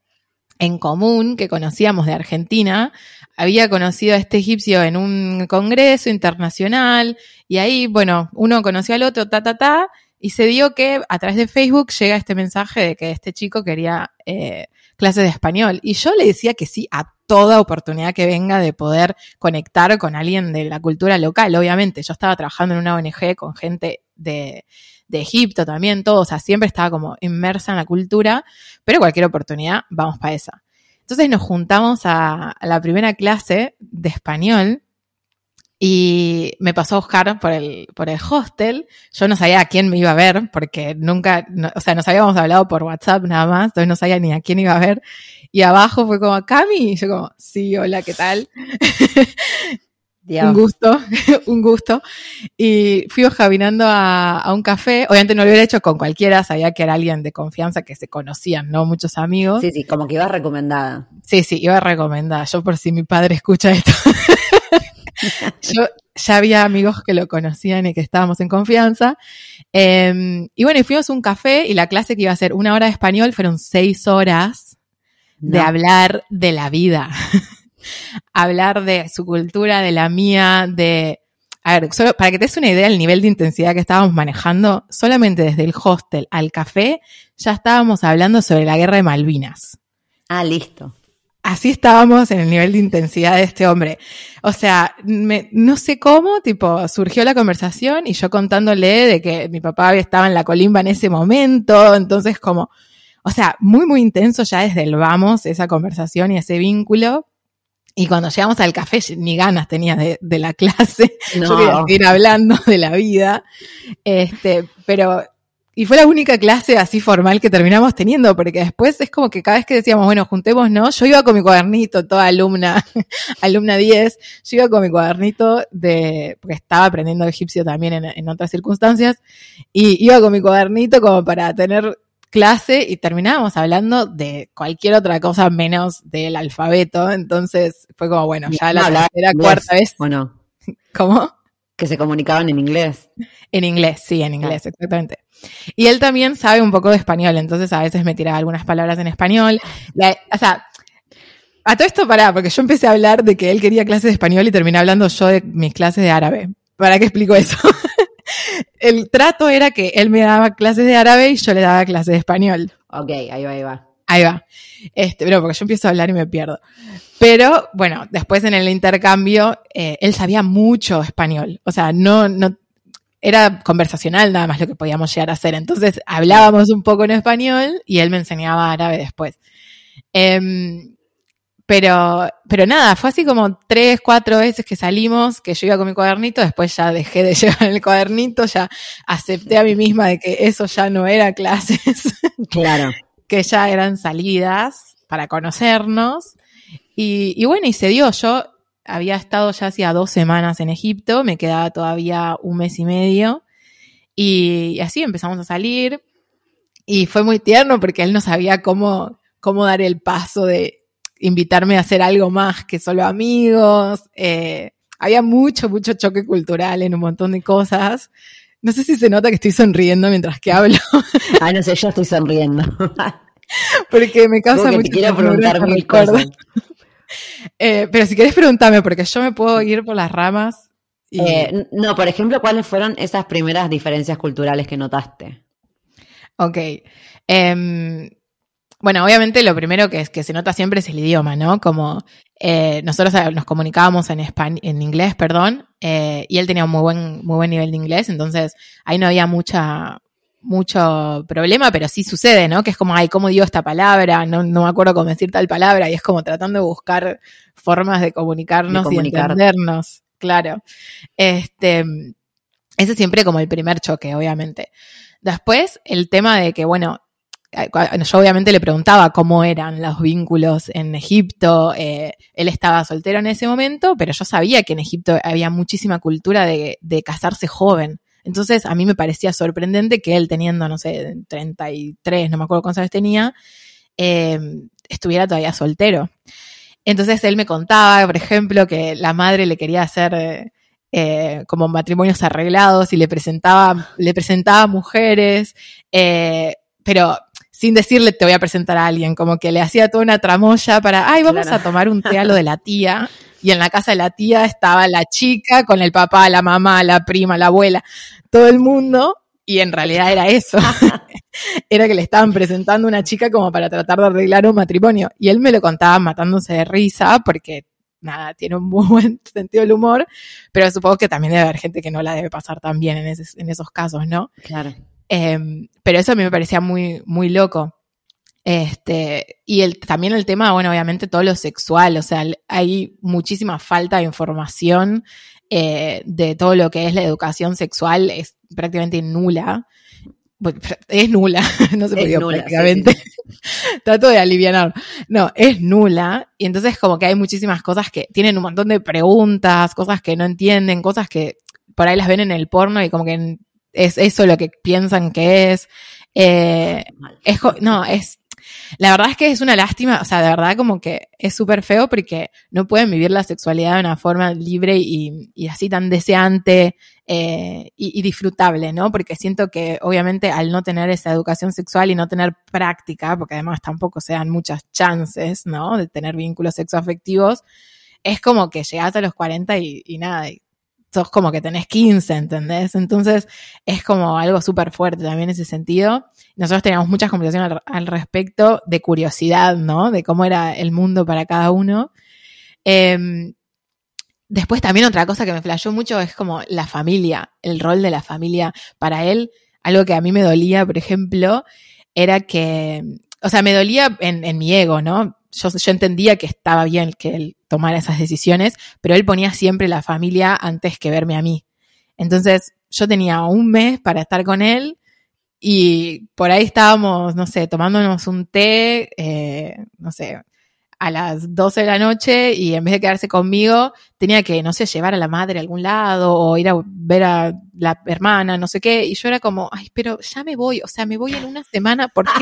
B: en común que conocíamos de Argentina. Había conocido a este egipcio en un congreso internacional y ahí, bueno, uno conoció al otro, ta, ta, ta, y se dio que a través de Facebook llega este mensaje de que este chico quería eh, clases de español. Y yo le decía que sí a toda oportunidad que venga de poder conectar con alguien de la cultura local. Obviamente, yo estaba trabajando en una ONG con gente de, de Egipto también, todo, o sea, siempre estaba como inmersa en la cultura, pero cualquier oportunidad, vamos para esa. Entonces nos juntamos a, a la primera clase de español y me pasó a buscar por el, por el hostel. Yo no sabía a quién me iba a ver, porque nunca, o sea, nos habíamos hablado por WhatsApp nada más, entonces no sabía ni a quién iba a ver. Y abajo fue como, Cami, y yo como, sí, hola, ¿qué tal? un gusto, un gusto. Y fuimos caminando a, a, un café. Obviamente no lo hubiera hecho con cualquiera, sabía que era alguien de confianza que se conocían, ¿no? Muchos amigos.
A: Sí, sí, como que iba recomendada.
B: Sí, sí, iba recomendada. Yo por si mi padre escucha esto. Yo ya había amigos que lo conocían y que estábamos en confianza. Eh, y bueno, y fuimos a un café y la clase que iba a ser una hora de español fueron seis horas no. de hablar de la vida. hablar de su cultura, de la mía, de... A ver, solo para que te des una idea del nivel de intensidad que estábamos manejando, solamente desde el hostel al café ya estábamos hablando sobre la guerra de Malvinas.
A: Ah, listo
B: así estábamos en el nivel de intensidad de este hombre. O sea, me, no sé cómo, tipo, surgió la conversación y yo contándole de que mi papá estaba en la colimba en ese momento, entonces como, o sea, muy, muy intenso ya desde el vamos, esa conversación y ese vínculo. Y cuando llegamos al café, ni ganas tenía de, de la clase. No. Yo quería seguir hablando de la vida. Este, pero y fue la única clase así formal que terminamos teniendo, porque después es como que cada vez que decíamos, bueno, juntemos, ¿no? Yo iba con mi cuadernito, toda alumna, alumna 10, yo iba con mi cuadernito de, porque estaba aprendiendo egipcio también en, en otras circunstancias, y iba con mi cuadernito como para tener clase y terminábamos hablando de cualquier otra cosa menos del alfabeto, entonces fue como, bueno, ya la tercera, cuarta vez.
A: ¿O no?
B: ¿Cómo?
A: Que se comunicaban en inglés.
B: En inglés, sí, en inglés, exactamente. Y él también sabe un poco de español, entonces a veces me tiraba algunas palabras en español. La, o sea, a todo esto pará, porque yo empecé a hablar de que él quería clases de español y terminé hablando yo de mis clases de árabe. ¿Para qué explico eso? el trato era que él me daba clases de árabe y yo le daba clases de español.
A: Ok, ahí va, ahí va.
B: Ahí va. Este, pero porque yo empiezo a hablar y me pierdo. Pero bueno, después en el intercambio, eh, él sabía mucho español. O sea, no, no, era conversacional nada más lo que podíamos llegar a hacer. Entonces hablábamos un poco en español y él me enseñaba árabe después. Eh, pero, pero nada, fue así como tres, cuatro veces que salimos, que yo iba con mi cuadernito, después ya dejé de llevar el cuadernito, ya acepté a mí misma de que eso ya no era clases.
A: Claro.
B: que ya eran salidas para conocernos. Y, y bueno, y se dio. Yo había estado ya hacía dos semanas en Egipto, me quedaba todavía un mes y medio. Y, y así empezamos a salir. Y fue muy tierno porque él no sabía cómo, cómo dar el paso de invitarme a hacer algo más que solo amigos. Eh, había mucho, mucho choque cultural en un montón de cosas. No sé si se nota que estoy sonriendo mientras que hablo.
A: Ay, no sé, yo estoy sonriendo.
B: porque me causa mucho
A: te quiero preguntar mil cosas.
B: Eh, pero si querés preguntarme, porque yo me puedo ir por las ramas. Y...
A: Eh, no, por ejemplo, ¿cuáles fueron esas primeras diferencias culturales que notaste?
B: Ok. Em, bueno, obviamente lo primero que, es, que se nota siempre es el idioma, ¿no? Como eh, nosotros nos comunicábamos en, españ en inglés, perdón, eh, y él tenía un muy buen, muy buen nivel de inglés, entonces ahí no había mucha, mucho problema, pero sí sucede, ¿no? Que es como, ay, ¿cómo digo esta palabra? No, no me acuerdo cómo decir tal palabra, y es como tratando de buscar formas de comunicarnos
A: De
B: y entendernos, claro. Este, ese es siempre como el primer choque, obviamente. Después, el tema de que, bueno, eh, yo obviamente le preguntaba cómo eran los vínculos en Egipto. eh, él estaba soltero en ese momento, pero yo sabía que en Egipto había muchísima cultura de, de casarse joven. Entonces, a mí me parecía sorprendente que él, teniendo, no sé, 33, no me acuerdo cuántos años tenía, eh, estuviera todavía soltero. Entonces, él me contaba, por ejemplo, que la madre le quería hacer eh, como matrimonios arreglados y le presentaba, le presentaba mujeres, eh, pero sin decirle te voy a presentar a alguien, como que le hacía toda una tramoya para, ay, vamos
A: Claro.
B: a tomar un té a lo de la tía. Y en la casa de la tía estaba la chica con el papá, la mamá, la prima, la abuela, todo el mundo. Y en realidad era eso. era que le estaban presentando una chica como para tratar de arreglar un matrimonio. Y él me lo contaba matándose de risa porque, nada, tiene un muy buen sentido del humor, pero supongo que también debe haber gente que no la debe pasar tan bien en, ese- en esos casos, ¿no?
A: Claro.
B: Eh, pero eso a mí me parecía muy, muy loco. Este, y el, también el tema, bueno, obviamente todo lo sexual, o sea, hay muchísima falta de información eh, de todo lo que es la educación sexual, es prácticamente nula. Es nula, no se
A: Es
B: podía
A: nula,
B: prácticamente. Trato de aliviar. No, es nula. Y entonces como que hay muchísimas cosas que tienen un montón de preguntas, cosas que no entienden, cosas que por ahí las ven en el porno y como que es eso lo que piensan que es. Eh, es no, es, la verdad es que es una lástima, o sea, de verdad como que es súper feo porque no pueden vivir la sexualidad de una forma libre y, y así tan deseante eh, y, y disfrutable, ¿no? Porque siento que obviamente al no tener esa educación sexual y no tener práctica, porque además tampoco se dan muchas chances, ¿no? De tener vínculos sexoafectivos, es como que llegás a los 40 y, y nada, y sos como que tenés 15, ¿entendés? Entonces es como algo súper fuerte también en ese sentido. Nosotros teníamos muchas conversaciones al, respecto de curiosidad, ¿no? De cómo era el mundo para cada uno. Eh, después también otra cosa que me flashó mucho es como la familia, el rol de la familia. Para él, algo que a mí me dolía, por ejemplo, era que, o sea, me dolía en, en mi ego, ¿no? Yo, entendía que estaba bien que él tomara esas decisiones, pero él ponía siempre la familia antes que verme a mí. Entonces, yo tenía un mes para estar con él y por ahí estábamos, no sé, tomándonos un té, eh, no sé, a las 12 de la noche y en vez de quedarse conmigo, tenía que, no sé, llevar a la madre a algún lado o ir a ver a la hermana, no sé qué. Y yo era como, ay, pero ya me voy, o sea, me voy en una semana, ¿por qué?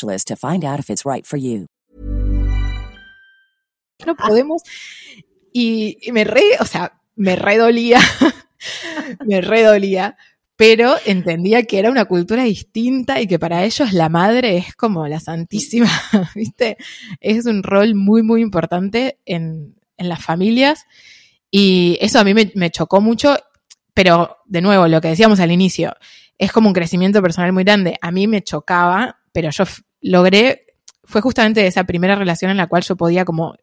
C: to find out if it's right for you.
B: no podemos. Y, me re, o sea, me redolía, me redolía, pero entendía que era una cultura distinta y que para ellos la madre es como la santísima. Es un rol muy, muy importante en, las familias y eso a mí me chocó mucho, pero de nuevo, lo que decíamos al inicio, es como un crecimiento personal muy grande. A mí me chocaba, pero yo logré, fue justamente esa primera relación en la cual yo podía como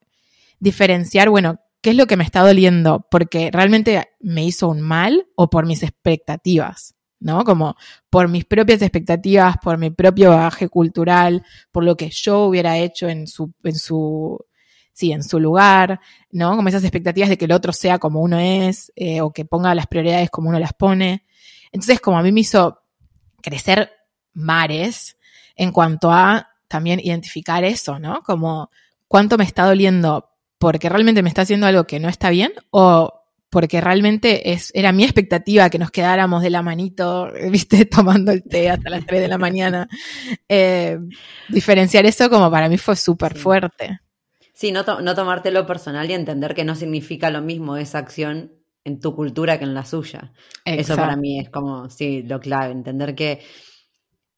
B: diferenciar, bueno, qué es lo que me está doliendo, porque realmente me hizo un mal o por mis expectativas, ¿no? Como por mis propias expectativas, por mi propio bagaje cultural, por lo que yo hubiera hecho en su, en su, sí, en su lugar, ¿no? Como esas expectativas de que el otro sea como uno es, eh, o que ponga las prioridades como uno las pone. Entonces, como a mí me hizo crecer mares en cuanto a también identificar eso, ¿no? Como cuánto me está doliendo porque realmente me está haciendo algo que no está bien o porque realmente es, era mi expectativa que nos quedáramos de la manito, viste, tomando el té hasta las 3 de la mañana. Eh, diferenciar eso como para mí fue súper
A: Sí.
B: fuerte.
A: Sí, no, to- no tomártelo personal y entender que no significa lo mismo esa acción en tu cultura que en la suya. Eso para
B: Exacto.
A: mí es como, sí, lo clave, entender que,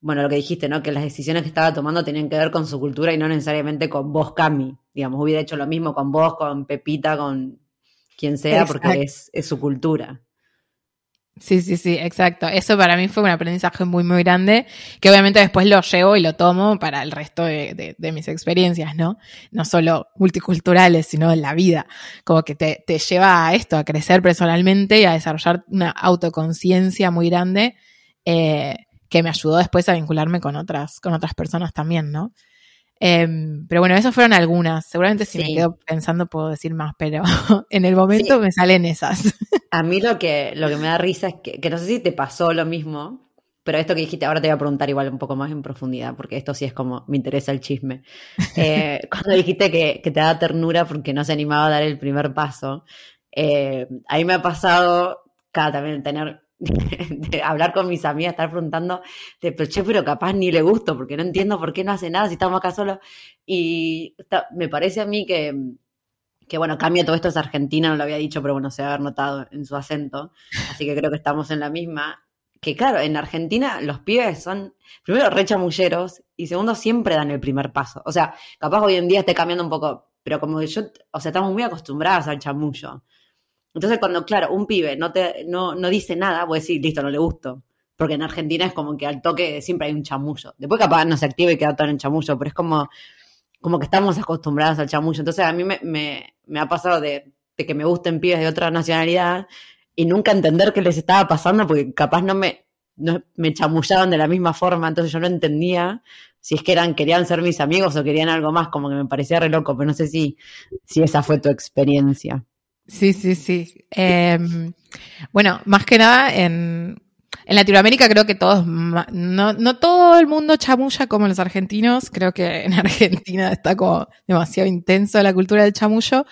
A: bueno, lo que dijiste, ¿no? Que las decisiones que estaba tomando tenían que ver con su cultura y no necesariamente con vos, Cami. Digamos, hubiera hecho lo mismo con vos, con Pepita, con quien sea, porque es, es su cultura.
B: Sí, sí, sí, exacto. Eso para mí fue un aprendizaje muy, muy grande, que obviamente después lo llevo y lo tomo para el resto de, de- de mis experiencias, ¿no? No solo multiculturales, sino en la vida. Como que te, te lleva a esto, a crecer personalmente y a desarrollar una autoconciencia muy grande, eh, que me ayudó después a vincularme con otras, con otras personas también, ¿no? Em, pero bueno, esas fueron algunas. Seguramente si me quedo pensando puedo decir más, pero en el momento
A: Sí.
B: me salen esas.
A: A mí lo que, lo que me da risa es que, que no sé si te pasó lo mismo, pero esto que dijiste, ahora te voy a preguntar igual un poco más en profundidad, porque esto sí es como, me interesa el chisme. Eh, cuando dijiste que, que te da ternura porque no se animaba a dar el primer paso, eh, a mí me ha pasado cada también tener, de hablar con mis amigas, estar preguntando, de, pero che, pero capaz ni le gusto, porque no entiendo por qué no hace nada si estamos acá solos. Y me parece a mí que, que bueno, cambia todo esto es argentina, no lo había dicho, pero bueno, se va a haber notado en su acento, así que creo que estamos en la misma. Que claro, en Argentina los pibes son, primero, re chamulleros y segundo, siempre dan el primer paso. O sea, capaz hoy en día esté cambiando un poco, pero como que yo, o sea, estamos muy acostumbradas al chamullo. Entonces, cuando, claro, un pibe no, te, no, no dice nada, vos decís, listo, no le gusto. Porque en Argentina es como que al toque siempre hay un chamullo. Después capaz no se activa y queda todo en chamullo, pero es como, como que estamos acostumbrados al chamullo. Entonces a mí me, me, ha pasado de, de que me gusten pibes de otra nacionalidad y nunca entender qué les estaba pasando porque capaz no me, no, me chamullaban de la misma forma, entonces yo no entendía si es que eran, querían ser mis amigos o querían algo más, como que me parecía re loco, pero no sé si, si esa fue tu experiencia.
B: Sí, sí, sí. Eh, bueno, más que nada en, en Latinoamérica creo que todos, no, no todo el mundo chamulla como los argentinos, creo que en Argentina está como demasiado intenso la cultura del chamullo,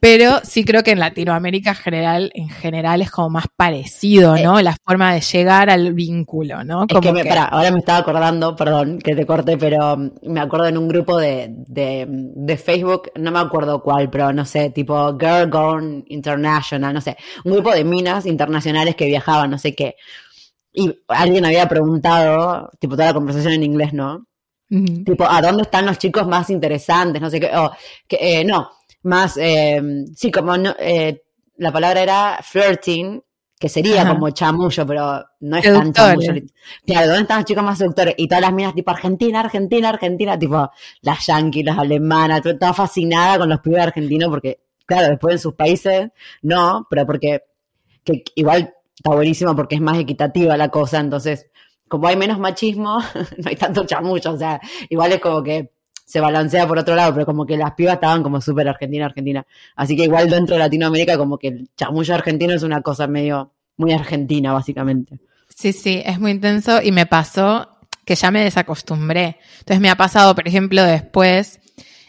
B: pero sí creo que en Latinoamérica general, en general es como más parecido, ¿no? La forma de llegar al vínculo, ¿no?
A: Es que, me,
B: que-
A: pará, ahora me estaba acordando, perdón que te corte, pero um, me acuerdo en un grupo de, de, de Facebook, no me acuerdo cuál, pero no sé, tipo Girl Gone International, no sé, un grupo de minas internacionales que viajaban, no sé qué. y alguien había preguntado, tipo toda la conversación en inglés, ¿no? Tipo, ¿a dónde están los chicos más interesantes? No sé qué, o, que, eh, no, más, eh, sí, como no, eh, la palabra era flirting, que sería
B: Ajá.
A: como chamullo, pero no es tan
B: Seductores.
A: chamullo. Claro, ¿dónde están los chicos más seductores? Y todas las minas tipo Argentina, Argentina, Argentina, tipo las yanquis, las alemanas, toda fascinada con los pibes argentinos porque, claro, después en sus países, no, pero porque que igual está buenísimo porque es más equitativa la cosa, entonces, como hay menos machismo, no hay tanto chamullo, o sea, igual es como que se balancea por otro lado, pero como que las pibas estaban como súper Argentina, Argentina. Así que igual dentro de Latinoamérica como que el chamullo argentino es una cosa medio, muy argentina, básicamente.
B: Sí, sí, es muy intenso y me pasó que ya me desacostumbré. Entonces me ha pasado, por ejemplo, después,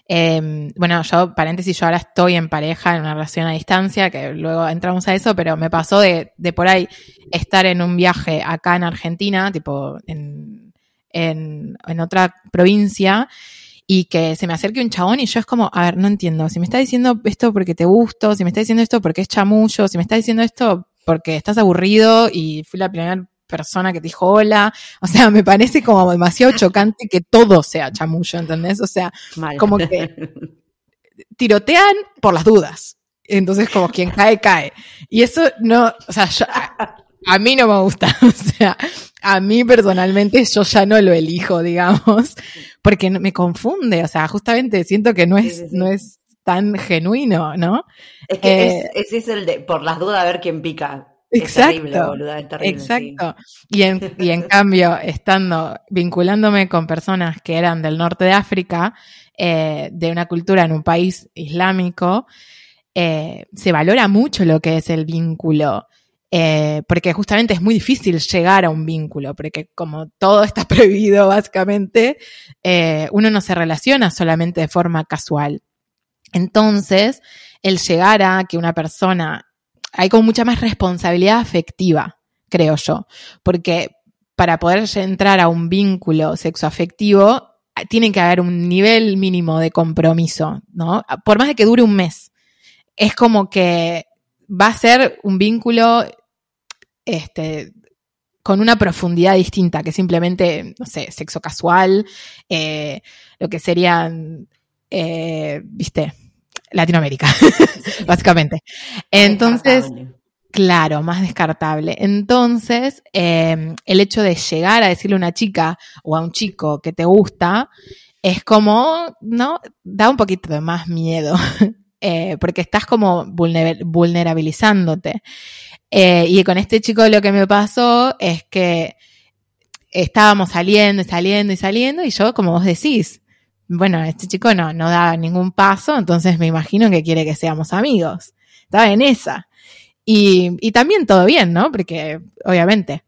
B: eh, bueno, yo, paréntesis, yo ahora estoy en pareja, en una relación a distancia, que luego entramos a eso, pero me pasó de, de por ahí estar en un viaje acá en Argentina, tipo en, en, en otra provincia, y que se me acerque un chabón y yo es como, a ver, no entiendo, si me está diciendo esto porque te gusto, si me está diciendo esto porque es chamullo, si me está diciendo esto porque estás aburrido y fui la primera persona que te dijo hola, o sea, me parece como demasiado chocante que todo sea chamullo, ¿entendés? O sea,
A: Mal.
B: Como que- tirotean por las dudas. Entonces, como quien cae, cae. Y eso no, o sea, yo- a, mí no me gusta. O sea, a mí personalmente yo ya no lo elijo, digamos, porque me confunde. O sea, justamente siento que no es,
A: sí, sí.
B: no es tan genuino, ¿no?
A: Es que
B: Eh,
A: es, ese es el de, por las dudas, a ver quién pica. Es
B: Exacto.
A: terrible, boluda, es terrible. sí.
B: Exacto. Y en, y en cambio, estando, vinculándome con personas que eran del norte de África, eh, de una cultura en un país islámico, eh, se valora mucho lo que es el vínculo. Eh, porque justamente es muy difícil llegar a un vínculo, porque como todo está prohibido básicamente, eh, uno no se relaciona solamente de forma casual. Entonces, el llegar a que una persona, hay como mucha más responsabilidad afectiva, creo yo, porque para poder entrar a un vínculo sexoafectivo, tiene que haber un nivel mínimo de compromiso, ¿no? Por más de que dure un mes. Es como que va a ser un vínculo este, con una profundidad distinta que simplemente, no sé, sexo casual, eh, lo que serían, eh, viste, Latinoamérica, básicamente. Entonces. Claro, más descartable. Entonces, eh, el hecho de llegar a decirle a una chica o a un chico que te gusta es como, ¿no? Da un poquito de más miedo, eh, porque estás como vulner- vulnerabilizándote. Eh, y con este chico lo que me pasó es que estábamos saliendo y saliendo y saliendo y yo, como vos decís, bueno, este chico no, no da ningún paso, entonces me imagino que quiere que seamos amigos. Estaba en esa. Y, y también todo bien, ¿no? Porque, obviamente.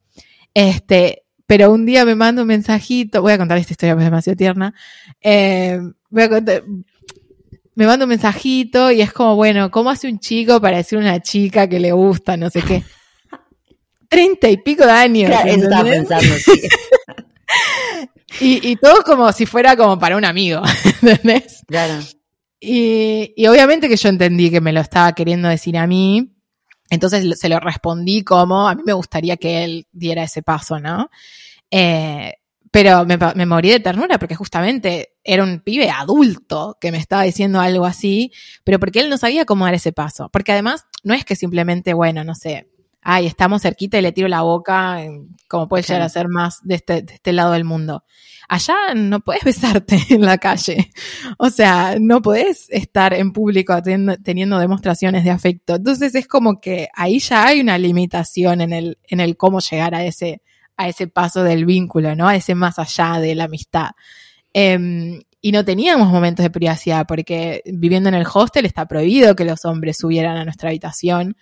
B: Este, pero un día me manda un mensajito, voy a contar esta historia porque es demasiado tierna. Eh, voy a contar, me manda un mensajito y es como, bueno, ¿cómo hace un chico para decir a una chica que le gusta, no sé qué? Treinta y pico de años.
A: Claro, eso estaba
B: ¿entendés?
A: pensando, sí.
B: Y, y todo como si fuera como para un amigo, ¿entendés?
A: Claro.
B: Y, y obviamente que yo entendí que me lo estaba queriendo decir a mí, entonces se lo respondí como, a mí me gustaría que él diera ese paso, ¿no? Eh, pero me, me morí de ternura porque justamente era un pibe adulto que me estaba diciendo algo así, pero porque él no sabía cómo dar ese paso. Porque además no es que simplemente, bueno, no sé, ay, estamos cerquita y le tiro la boca, como puede llegar a ser más de este, de este lado del mundo. Allá no puedes besarte en la calle. O sea, no podés estar en público teniendo, teniendo demostraciones de afecto. Entonces es como que ahí ya hay una limitación en el, en el cómo llegar a ese, a ese paso del vínculo, ¿no? A ese más allá de la amistad. Em, y no teníamos momentos de privacidad porque viviendo en el hostel está prohibido que los hombres subieran a nuestra habitación.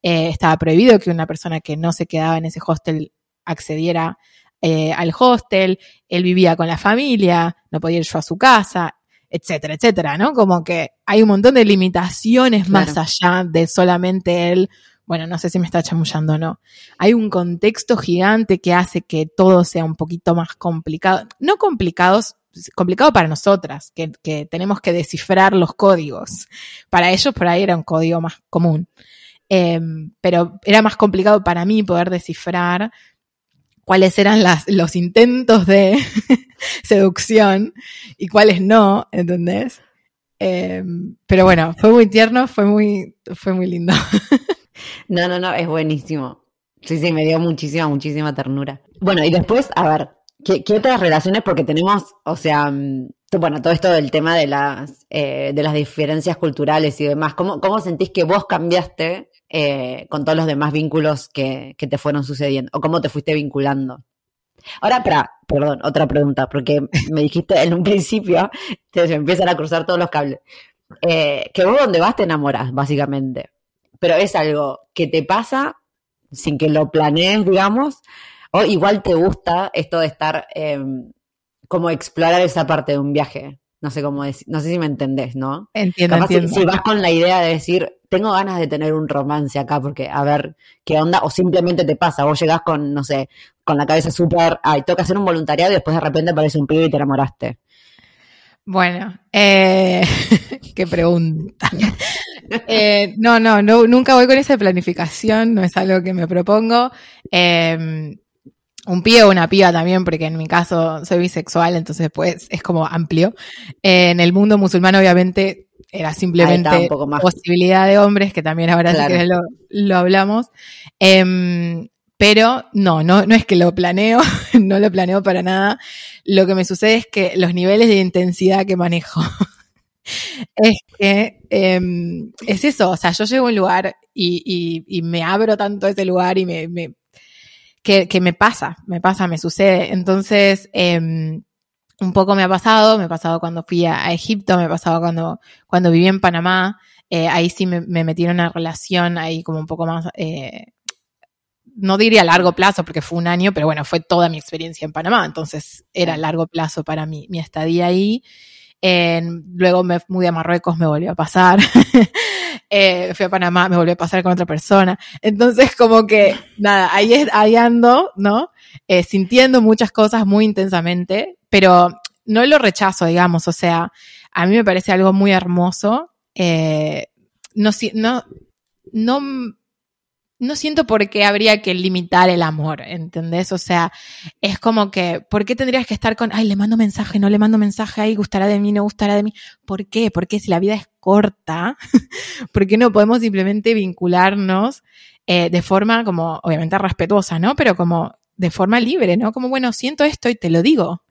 B: Eh, estaba prohibido que una persona que no se quedaba en ese hostel accediera eh, al hostel. Él vivía con la familia, no podía ir yo a su casa, etcétera, etcétera, ¿no? Como que hay un montón de limitaciones más allá de solamente él. Bueno, no sé si me está chamullando o no. Hay un contexto gigante que hace que todo sea un poquito más complicado. No complicados, complicado para nosotras, que, tenemos que descifrar los códigos. Para ellos por ahí era un código más común. Eh, pero era más complicado para mí poder descifrar cuáles eran los intentos de seducción y cuáles no, ¿entendés? Em, pero bueno, fue muy tierno, fue muy, fue muy lindo.
A: no, no, no, es buenísimo. Sí, sí, me dio muchísima, muchísima ternura. Bueno, y después, a ver, ¿qué, otras relaciones? Porque tenemos, o sea, mm, bueno, todo esto del tema de las, eh, de las diferencias culturales y demás. ¿Cómo, cómo sentís que vos cambiaste eh, con todos los demás vínculos que, que te fueron sucediendo? ¿O cómo te fuiste vinculando? Ahora, para, perdón, otra pregunta, porque me dijiste en un principio, se empiezan a cruzar todos los cables, eh, que vos donde vas te enamoras, básicamente, pero es algo que te pasa sin que lo planees, digamos, o igual te gusta esto de estar, em, como explorar esa parte de un viaje. No sé cómo decir, no sé si me entendés, ¿no?
B: Entiendo, entiendo.
A: Si, vas con la idea de decir, tengo ganas de tener un romance acá porque a ver qué onda, o simplemente te pasa, vos llegás con, no sé, con la cabeza súper, ay, toca hacer un voluntariado y después de repente aparece un pibe y te enamoraste.
B: Bueno, eh, qué pregunta. Eh, no, no, no, nunca voy con esa planificación, no es algo que me propongo. Eh, un pibe o una piba también, porque en mi caso soy bisexual, entonces pues es como amplio. Eh, en el mundo musulmán obviamente era simplemente posibilidad de hombres, que también ahora sí que lo, lo hablamos. Em, pero no, no, no es que lo planeo, no lo planeo para nada. Lo que me sucede es que los niveles de intensidad que manejo es que em, es eso, o sea, yo llego a un lugar y, y, me abro tanto a ese lugar y me, me que, que, me pasa, me pasa, me sucede. Entonces, eh, un poco me ha pasado, me ha pasado cuando fui a, Egipto, me ha pasado cuando, cuando viví en Panamá, eh, ahí sí me, me, metí en una relación ahí como un poco más, eh, no diría a largo plazo porque fue un año, pero bueno, fue toda mi experiencia en Panamá, entonces era a largo plazo para mí, mi estadía ahí. luego me mudé a Marruecos, me volvió a pasar. eh, fui a Panamá, me volvió a pasar con otra persona. Entonces, como que, nada, ahí, ahí ando, ¿no? Eh, sintiendo muchas cosas muy intensamente, pero no lo rechazo, digamos, o sea, a mí me parece algo muy hermoso. Eh, no, no, no, no siento por qué habría que limitar el amor, ¿entendés? O sea, es como que, ¿por qué tendrías que estar con, ay, le mando mensaje, no le mando mensaje, ay, gustará de mí, no gustará de mí? ¿Por qué? Porque si la vida es corta, ¿por qué no podemos simplemente vincularnos eh, de forma como, obviamente respetuosa, ¿no? Pero como de forma libre, ¿no? Como, bueno, siento esto y te lo digo.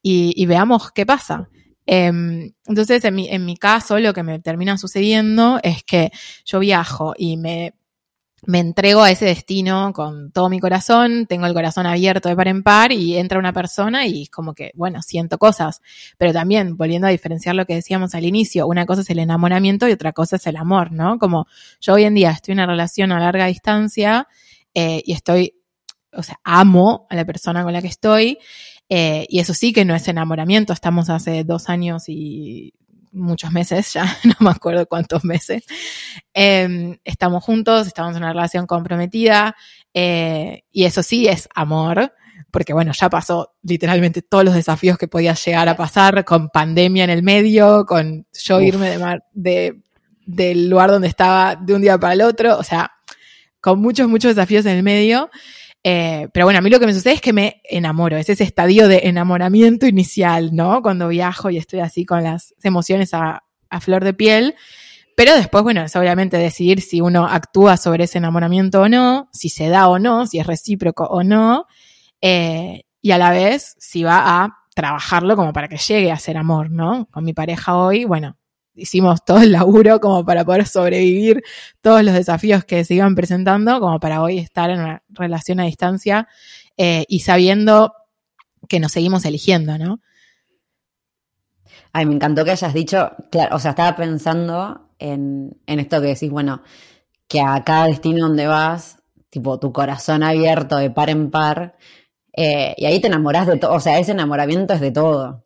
B: Y, veamos qué pasa. Em, entonces, en mi, en mi caso, lo que me termina sucediendo es que yo viajo y me me entrego a ese destino con todo mi corazón, tengo el corazón abierto de par en par y entra una persona y como que, bueno, siento cosas. Pero también, volviendo a diferenciar lo que decíamos al inicio, una cosa es el enamoramiento y otra cosa es el amor, ¿no? Como yo hoy en día estoy en una relación a larga distancia eh, y estoy, o sea, amo a la persona con la que estoy. Eh, y eso sí que no es enamoramiento, estamos hace dos años y muchos meses, ya no me acuerdo cuántos meses. Em, estamos juntos, estamos en una relación comprometida eh, y eso sí es amor, porque bueno, ya pasó literalmente todos los desafíos que podía llegar a pasar con pandemia en el medio, con yo irme de, de, del lugar donde estaba de un día para el otro, o sea, con muchos, muchos desafíos en el medio. Eh, pero bueno, a mí lo que me sucede es que me enamoro, es ese estadio de enamoramiento inicial, ¿no? Cuando viajo y estoy así con las emociones a, flor de piel. Pero después, bueno, es obviamente decidir si uno actúa sobre ese enamoramiento o no, si se da o no, si es recíproco o no, eh, y a la vez si va a trabajarlo como para que llegue a ser amor, ¿no? Con mi pareja hoy, bueno, hicimos todo el laburo como para poder sobrevivir todos los desafíos que se iban presentando, como para hoy estar en una relación a distancia eh, y sabiendo que nos seguimos eligiendo, ¿no?
A: Ay, me encantó que hayas dicho, claro, o sea, estaba pensando en, en esto que decís, bueno, que a cada destino donde vas, tipo tu corazón abierto de par en par, eh, y ahí te enamorás de todo, o sea, ese enamoramiento es de todo.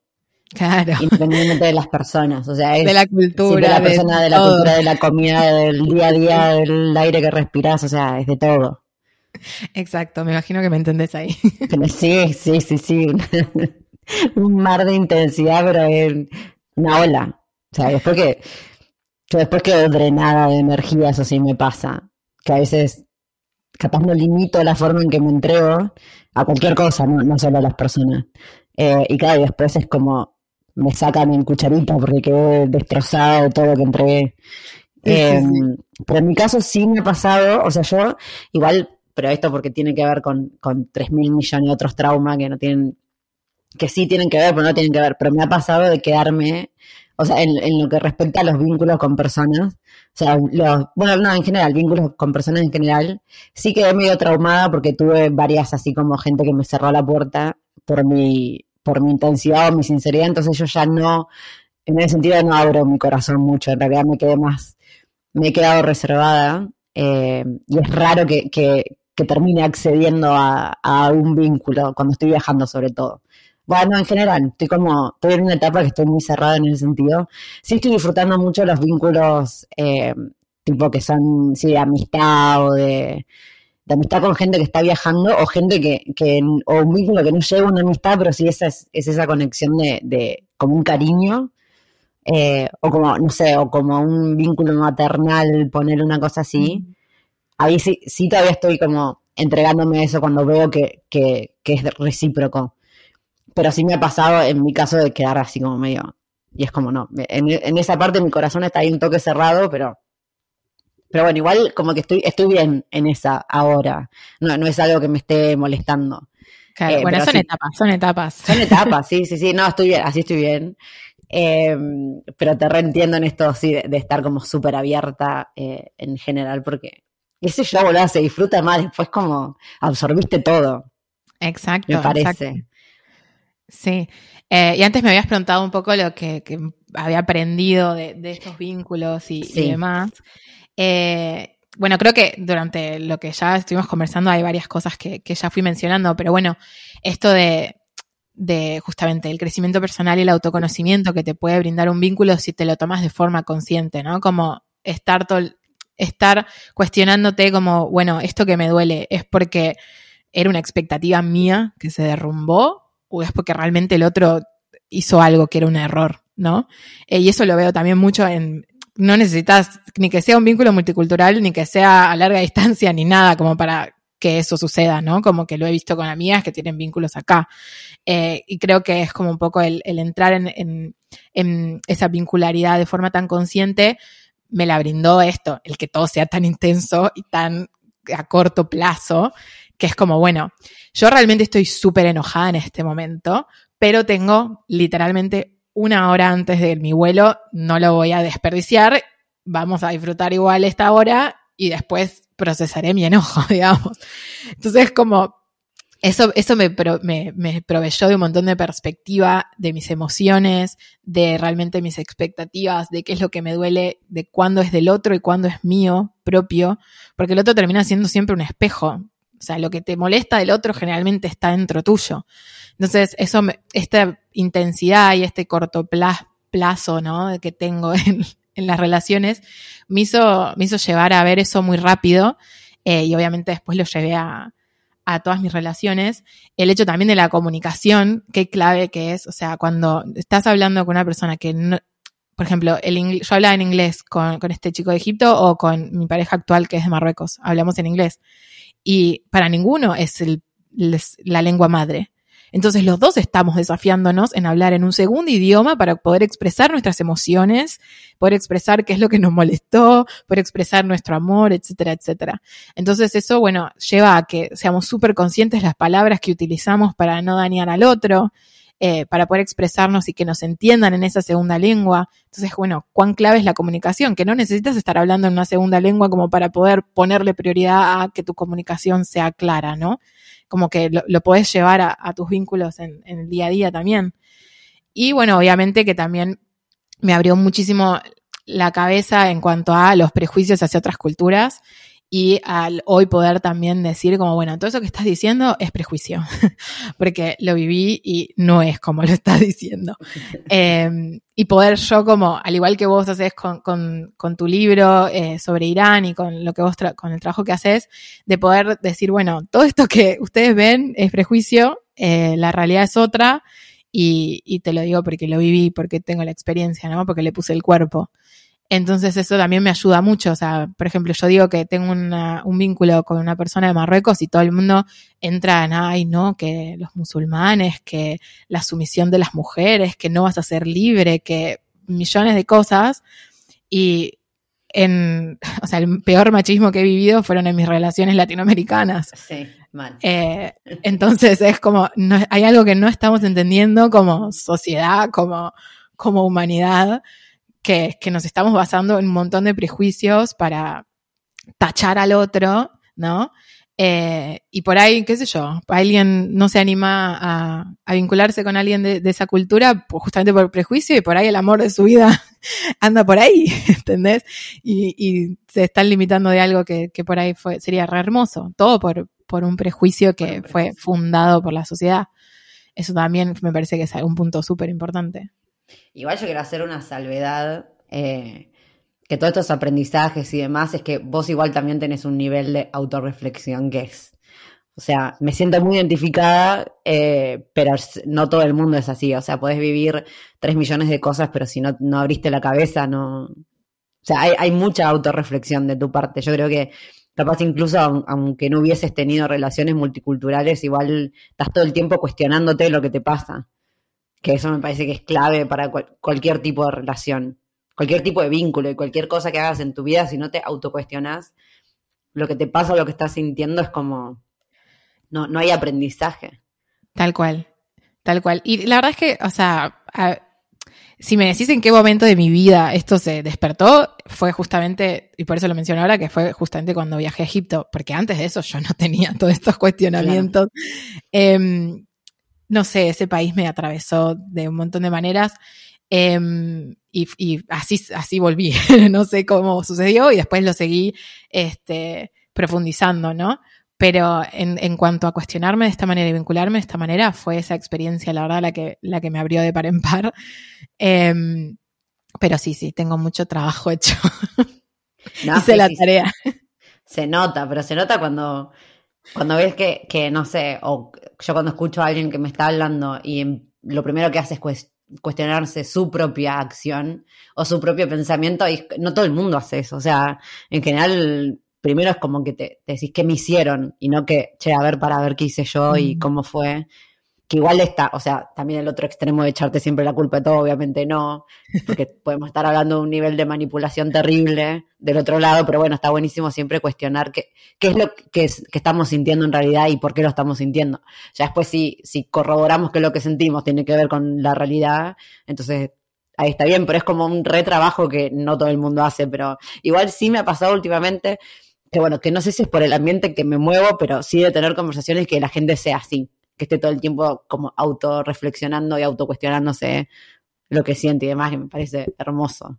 B: Claro.
A: Independientemente de las personas. O sea, es
B: de la cultura.
A: De la persona, de, la cultura, de la comida, del día a día, del aire que respiras, o sea, es de todo.
B: Exacto, me imagino que me entendés ahí.
A: sí, sí, sí, sí. Un mar de intensidad, pero es una ola. O sea, después que, yo después quedo drenada de energía, eso sí me pasa. Que a veces capaz no limito la forma en que me entrego a cualquier cosa, no, no solo a las personas. Eh, y claro, después es como me sacan en cucharita porque quedé destrozado de todo lo que entregué. Em, pero en mi caso sí me ha pasado, o sea, yo igual, pero esto porque tiene que ver con, con 3 mil millones de otros traumas que no tienen, que sí tienen que ver, pero no tienen que ver, pero me ha pasado de quedarme, o sea, en, lo que respecta a los vínculos con personas, o sea, los, bueno, no, en general, vínculos con personas en general, sí quedé medio traumada porque tuve varias así como gente que me cerró la puerta por mi, por mi intensidad o mi sinceridad, entonces yo ya no, en ese sentido no abro mi corazón mucho, en realidad me quedé más me he quedado reservada eh, y es raro que, que, termine accediendo a, un vínculo cuando estoy viajando sobre todo. Bueno, en general, estoy como, estoy en una etapa que estoy muy cerrada en ese sentido. Sí estoy disfrutando mucho los vínculos eh, tipo que son, sí, de amistad o de, amistad con gente que está viajando o gente que, que o un vínculo que no lleva una amistad, pero sí esa es, esa conexión de, de como un cariño eh, o como, no sé, o como un vínculo maternal, poner una cosa así, ahí sí, sí todavía estoy como entregándome eso cuando veo que, que, es recíproco. Pero sí me ha pasado en mi caso de quedar así como medio, y es como no, en, esa parte mi corazón está ahí un toque cerrado, pero pero bueno, igual como que estoy, estoy bien en esa ahora. No, no es algo que me esté molestando.
B: Claro, eh, bueno, son etapas, son etapas.
A: Son etapas, sí, sí, sí. No, estoy bien, así estoy bien. Eh, pero te reentiendo en esto sí, de, estar como súper abierta eh, en general, porque ese yo, boludo, se disfruta más, después como absorbiste todo.
B: Exacto.
A: Me parece.
B: Sí. Eh, y antes me habías preguntado un poco lo que, había aprendido de, estos vínculos y, demás. Bueno, creo que durante lo que ya estuvimos conversando hay varias cosas que ya fui mencionando, pero bueno, esto de justamente el crecimiento personal y el autoconocimiento que te puede brindar un vínculo si te lo tomas de forma consciente, ¿no? Como estar, estar cuestionándote como, bueno, esto que me duele es porque era una expectativa mía que se derrumbó o es porque realmente el otro hizo algo que era un error, ¿no? Eh, y eso lo veo también mucho en, no necesitas ni que sea un vínculo multicultural, ni que sea a larga distancia, ni nada como para que eso suceda, ¿no? Como que lo he visto con amigas que tienen vínculos acá. Eh, y creo que es como un poco el, entrar en, esa vincularidad de forma tan consciente, me la brindó esto, el que todo sea tan intenso y tan a corto plazo, que es como, bueno, yo realmente estoy súper enojada en este momento, pero tengo literalmente una hora antes de mi vuelo, no lo voy a desperdiciar, vamos a disfrutar igual esta hora y después procesaré mi enojo, digamos. Entonces, como eso, eso me, me, proveyó de un montón de perspectiva de mis emociones, de realmente mis expectativas, de qué es lo que me duele, de cuándo es del otro y cuándo es mío propio, porque el otro termina siendo siempre un espejo. O sea, lo que te molesta del otro generalmente está dentro tuyo. Entonces, eso, esta intensidad y este corto plazo, ¿no? Que tengo en, las relaciones, me hizo, llevar a ver eso muy rápido eh, y obviamente después lo llevé a, todas mis relaciones. El hecho también de la comunicación, qué clave que es, o sea, cuando estás hablando con una persona que por ejemplo, el yo hablaba en inglés con, con, este chico de Egipto o con mi pareja actual que es de Marruecos, hablamos en inglés. Y para ninguno es el, la lengua madre. Entonces los dos estamos desafiándonos en hablar en un segundo idioma para poder expresar nuestras emociones, poder expresar qué es lo que nos molestó, poder expresar nuestro amor, etcétera, etcétera. Entonces eso, bueno, lleva a que seamos súper conscientes las palabras que utilizamos para no dañar al otro, eh, para poder expresarnos y que nos entiendan en esa segunda lengua. Entonces, bueno, cuán clave es la comunicación, que no necesitas estar hablando en una segunda lengua como para poder ponerle prioridad a que tu comunicación sea clara, ¿no? como que lo, lo podés llevar a, tus vínculos en, el día a día también. Y bueno, obviamente que también me abrió muchísimo la cabeza en cuanto a los prejuicios hacia otras culturas y al hoy poder también decir como, bueno, todo eso que estás diciendo es prejuicio, porque lo viví y no es como lo estás diciendo. Em, y poder yo como, al igual que vos haces con, con, tu libro eh, sobre Irán y con lo que vos, con el trabajo que haces, de poder decir, bueno, todo esto que ustedes ven es prejuicio, eh, la realidad es otra, y, y te lo digo porque lo viví, porque tengo la experiencia, ¿no? Porque le puse el cuerpo. Entonces eso también me ayuda mucho. O sea, por ejemplo, yo digo que tengo una, un vínculo con una persona de Marruecos y todo el mundo entra en, ay, no, que los musulmanes, que la sumisión de las mujeres, que no vas a ser libre, que millones de cosas. Y en, o sea, el peor machismo que he vivido fueron en mis relaciones latinoamericanas.
A: Sí, mal.
B: Eh, entonces es como, no, hay algo que no estamos entendiendo como sociedad, como, como humanidad que, que nos estamos basando en un montón de prejuicios para tachar al otro, ¿no? Eh, y por ahí, qué sé yo, alguien no se anima a, a vincularse con alguien de, de, esa cultura pues justamente por prejuicio y por ahí el amor de su vida anda por ahí, ¿entendés? Y, y se están limitando de algo que, que por ahí fue, sería re hermoso, todo por, por un prejuicio que fue fundado por la sociedad. Eso también me parece que es un punto súper importante.
A: Igual yo quiero hacer una salvedad, eh, que todos estos aprendizajes y demás es que vos igual también tenés un nivel de autorreflexión que es. O sea, me siento muy identificada, eh, pero no todo el mundo es así. O sea, podés vivir tres millones de cosas, pero si no, no abriste la cabeza, no. O sea, hay, hay mucha autorreflexión de tu parte. Yo creo que capaz incluso aunque no hubieses tenido relaciones multiculturales, igual estás todo el tiempo cuestionándote lo que te pasa que eso me parece que es clave para cual, cualquier tipo de relación, cualquier tipo de vínculo y cualquier cosa que hagas en tu vida, si no te autocuestionas, lo que te pasa o lo que estás sintiendo es como, no, no hay aprendizaje.
B: Tal cual, tal cual. Y la verdad es que, o sea, a, si me decís en qué momento de mi vida esto se despertó, fue justamente, y por eso lo menciono ahora, que fue justamente cuando viajé a Egipto, porque antes de eso yo no tenía todos estos cuestionamientos. Claro. Eh, no sé, ese país me atravesó de un montón de maneras. Eh, y, y, así, así volví. no sé cómo sucedió y después lo seguí este, profundizando, ¿no? Pero en, en, cuanto a cuestionarme de esta manera y vincularme de esta manera, fue esa experiencia, la verdad, la que, la que me abrió de par en par. Eh, pero sí, sí, tengo mucho trabajo hecho. No, Hice sí, la
A: sí,
B: tarea.
A: Se nota, pero se nota cuando, cuando ves que, que, no sé, o yo cuando escucho a alguien que me está hablando y lo primero que hace es cuestionarse su propia acción o su propio pensamiento, y no todo el mundo hace eso. O sea, en general, primero es como que te, te decís qué me hicieron y no que, che, a ver para ver qué hice yo y cómo fue. Que igual está, o sea, también el otro extremo de echarte siempre la culpa de todo, obviamente no, porque podemos estar hablando de un nivel de manipulación terrible del otro lado, pero bueno, está buenísimo siempre cuestionar qué, qué es lo que, es, que, estamos sintiendo en realidad y por qué lo estamos sintiendo. Ya después si, si corroboramos que lo que sentimos tiene que ver con la realidad, entonces ahí está bien, pero es como un retrabajo que no todo el mundo hace, pero igual sí me ha pasado últimamente que bueno, que no sé si es por el ambiente que me muevo, pero sí de tener conversaciones que la gente sea así que esté todo el tiempo como autorreflexionando y autocuestionándose lo que siente y demás, que me parece hermoso.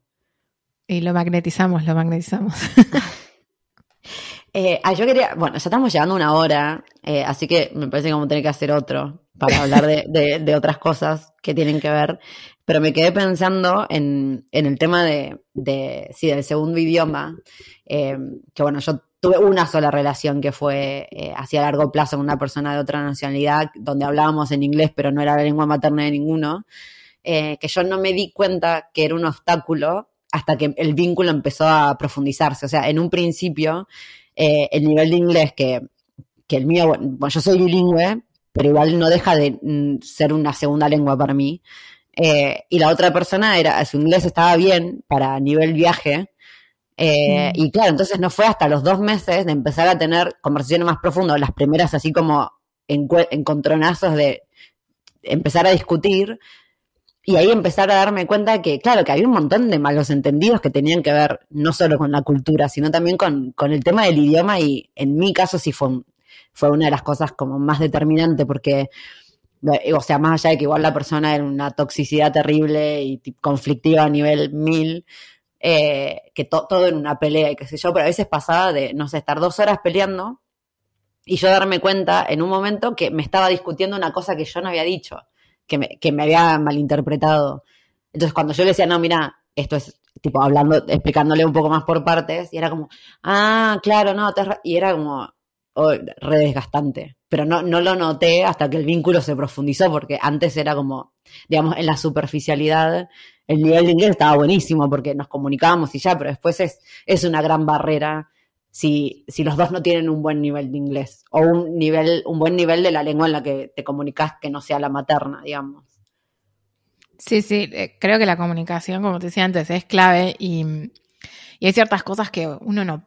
B: Y lo magnetizamos, lo magnetizamos.
A: eh, ah, yo quería, bueno, ya estamos llegando a una hora, eh, así que me parece que vamos a tener que hacer otro para hablar de, de, de, otras cosas que tienen que ver. Pero me quedé pensando en, en el tema de, de, sí, del segundo idioma, eh, que bueno, yo tuve una sola relación que fue eh, hacia largo plazo con una persona de otra nacionalidad, donde hablábamos en inglés, pero no era la lengua materna de ninguno, eh, que yo no me di cuenta que era un obstáculo hasta que el vínculo empezó a profundizarse. O sea, en un principio, eh, el nivel de inglés que, que el mío, bueno, yo soy bilingüe, pero igual no deja de mm, ser una segunda lengua para mí. Eh, y la otra persona era, su inglés estaba bien para nivel viaje, eh. Y claro, entonces no fue hasta los dos meses de empezar a tener conversaciones más profundas, las primeras así como encontronazos de empezar a discutir y ahí empezar a darme cuenta que, claro, que había un montón de malos entendidos que tenían que ver no solo con la cultura, sino también con, con el tema del idioma y en mi caso sí fue, fue una de las cosas como más determinante porque o sea, más allá de que igual la persona era una toxicidad terrible y conflictiva a nivel mil, eh, que to todo en una pelea y qué sé yo, pero a veces pasaba de, no sé, estar dos horas peleando y yo darme cuenta en un momento que me estaba discutiendo una cosa que yo no había dicho, que me, que me había malinterpretado. Entonces cuando yo le decía, no, mira, esto es tipo hablando, explicándole un poco más por partes, y era como, ah, claro, no, y era como, o, re desgastante. Pero no, no lo noté hasta que el vínculo se profundizó, porque antes era como, digamos, en la superficialidad, el nivel de inglés estaba buenísimo porque nos comunicábamos y ya, pero después es, es una gran barrera si, si los dos no tienen un buen nivel de inglés o un nivel, un buen nivel de la lengua en la que te comunicas que no sea la materna, digamos.
B: Sí, sí, eh, creo que la comunicación, como te decía antes, es clave y, y hay ciertas cosas que uno no,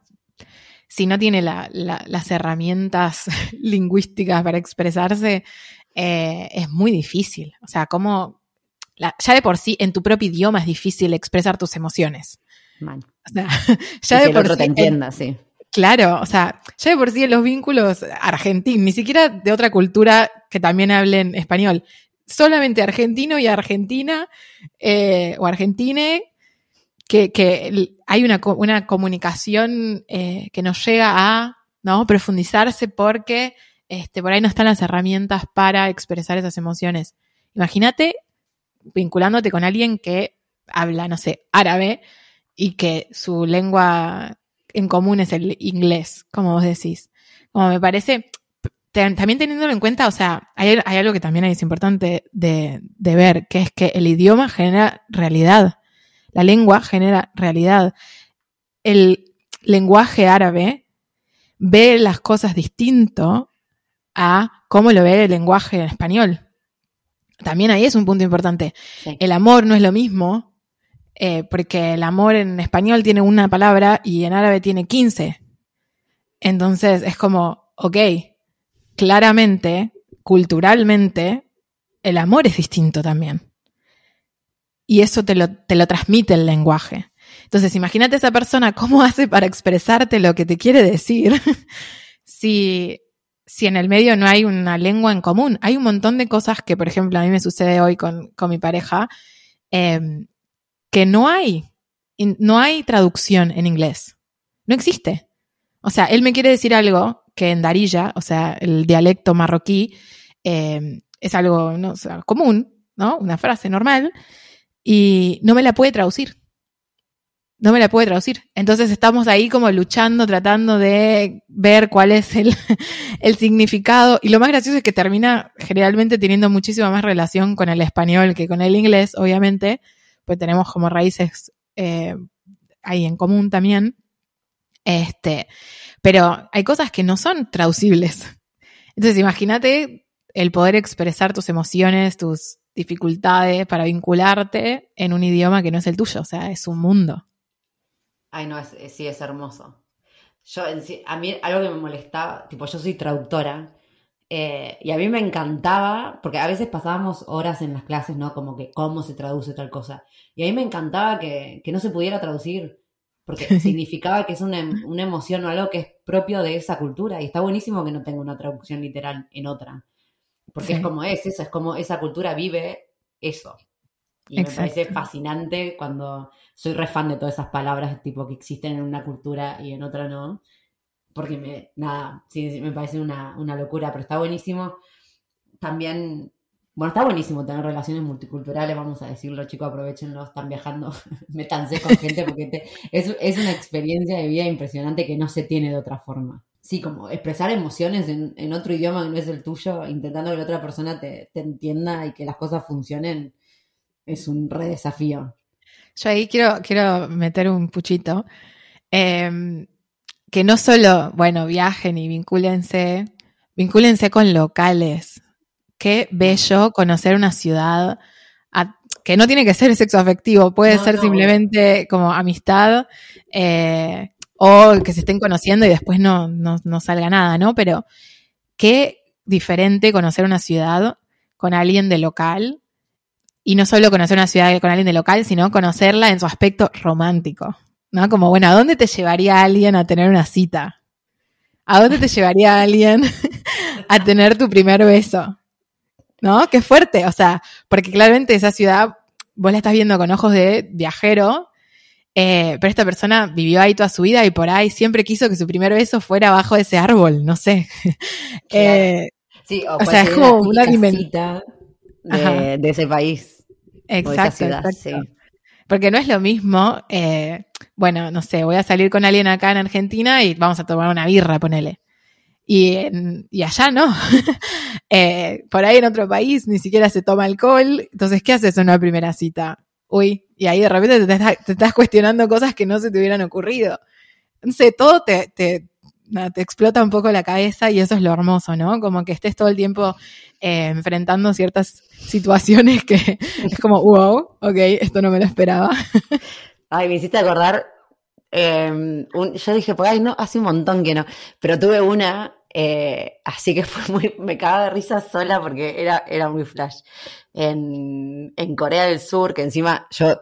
B: si no tiene la, la, las herramientas lingüísticas para expresarse, eh, es muy difícil. O sea, como ya de por sí en tu propio idioma es difícil expresar tus emociones.
A: Man.
B: O sea,
A: ya de por sí, te entienda, sí.
B: Claro, o sea, ya de por sí en los vínculos argentinos, ni siquiera de otra cultura que también hablen español, solamente argentino y argentina eh, o argentine, que, que hay una, una comunicación eh, que nos llega a ¿no? profundizarse porque este, por ahí no están las herramientas para expresar esas emociones. Imagínate vinculándote con alguien que habla, no sé, árabe y que su lengua en común es el inglés, como vos decís. Como me parece, también teniéndolo en cuenta, o sea, hay, hay algo que también es importante de, de, ver, que es que el idioma genera realidad. La lengua genera realidad. El lenguaje árabe ve las cosas distinto a cómo lo ve el lenguaje en español. También ahí es un punto importante. Sí. El amor no es lo mismo, eh, porque el amor en español tiene una palabra y en árabe tiene 15. Entonces es como, ok, claramente, culturalmente, el amor es distinto también. Y eso te lo, te lo transmite el lenguaje. Entonces, imagínate esa persona cómo hace para expresarte lo que te quiere decir si si en el medio no hay una lengua en común. Hay un montón de cosas que, por ejemplo, a mí me sucede hoy con, con mi pareja, eh, que no hay, no hay traducción en inglés. No existe. O sea, él me quiere decir algo que en Darilla, o sea, el dialecto marroquí, eh, es algo no, sea, común, ¿no? Una frase normal, y no me la puede traducir no me la puede traducir. Entonces estamos ahí como luchando, tratando de ver cuál es el, el, significado. Y lo más gracioso es que termina generalmente teniendo muchísima más relación con el español que con el inglés, obviamente, pues tenemos como raíces eh, ahí en común también. Este, pero hay cosas que no son traducibles. Entonces imagínate el poder expresar tus emociones, tus dificultades para vincularte en un idioma que no es el tuyo. O sea, es un mundo.
A: Ay, no, es, es, sí, es hermoso. Yo, a mí algo que me molestaba, tipo, yo soy traductora, eh, y a mí me encantaba, porque a veces pasábamos horas en las clases, ¿no? Como que cómo se traduce tal cosa. Y a mí me encantaba que, que no se pudiera traducir, porque significaba que es una, una, emoción o algo que es propio de esa cultura. Y está buenísimo que no tenga una traducción literal en otra. Porque sí. es como es, eso, es como esa cultura vive eso. Y Exacto. me parece fascinante cuando soy re fan de todas esas palabras tipo que existen en una cultura y en otra no. Porque me, nada, sí, sí me parece una, una, locura, pero está buenísimo. También, bueno, está buenísimo tener relaciones multiculturales, vamos a decirlo, chicos, aprovechenlo, están viajando, métanse con gente porque te, es, es una experiencia de vida impresionante que no se tiene de otra forma. Sí, como expresar emociones en, en otro idioma que no es el tuyo, intentando que la otra persona te, te entienda y que las cosas funcionen es un re desafío.
B: Yo ahí quiero, quiero meter un puchito. Eh, que no solo, bueno, viajen y vincúlense, vincúlense con locales. Qué bello conocer una ciudad a, que no tiene que ser sexo afectivo, puede no, ser no. simplemente como amistad eh, o que se estén conociendo y después no, no, no salga nada, ¿no? Pero qué diferente conocer una ciudad con alguien de local y no solo conocer una ciudad con alguien de local, sino conocerla en su aspecto romántico. ¿No? Como, bueno, ¿a dónde te llevaría alguien a tener una cita? ¿A dónde te llevaría alguien a tener tu primer beso? ¿No? Qué fuerte. O sea, porque claramente esa ciudad vos la estás viendo con ojos de viajero, eh, pero esta persona vivió ahí toda su vida y por ahí siempre quiso que su primer beso fuera abajo de ese árbol, no sé.
A: eh, sí, o, o sea, es como una dimensión de, de, ese país.
B: Exacto, ciudad, exacto. Sí. Porque no es lo mismo, eh, bueno, no sé, voy a salir con alguien acá en Argentina y vamos a tomar una birra, ponele. Y, en, y allá no. eh, por ahí en otro país ni siquiera se toma alcohol. Entonces, ¿qué haces en una primera cita? Uy, y ahí de repente te, estás- cuestionando cosas que no se te hubieran ocurrido. Entonces, todo te, te, explota un poco la cabeza y eso es lo hermoso, ¿no? Como que estés todo el tiempo eh, enfrentando ciertas situaciones que es como, wow, ok, esto no me lo esperaba.
A: Ay, me hiciste acordar. un- yo dije, pues, ay, no, hace un montón que no. Pero tuve una, eh, así que fue muy. Me cagaba de risa sola porque era, era muy flash. En, en Corea del Sur, que encima yo.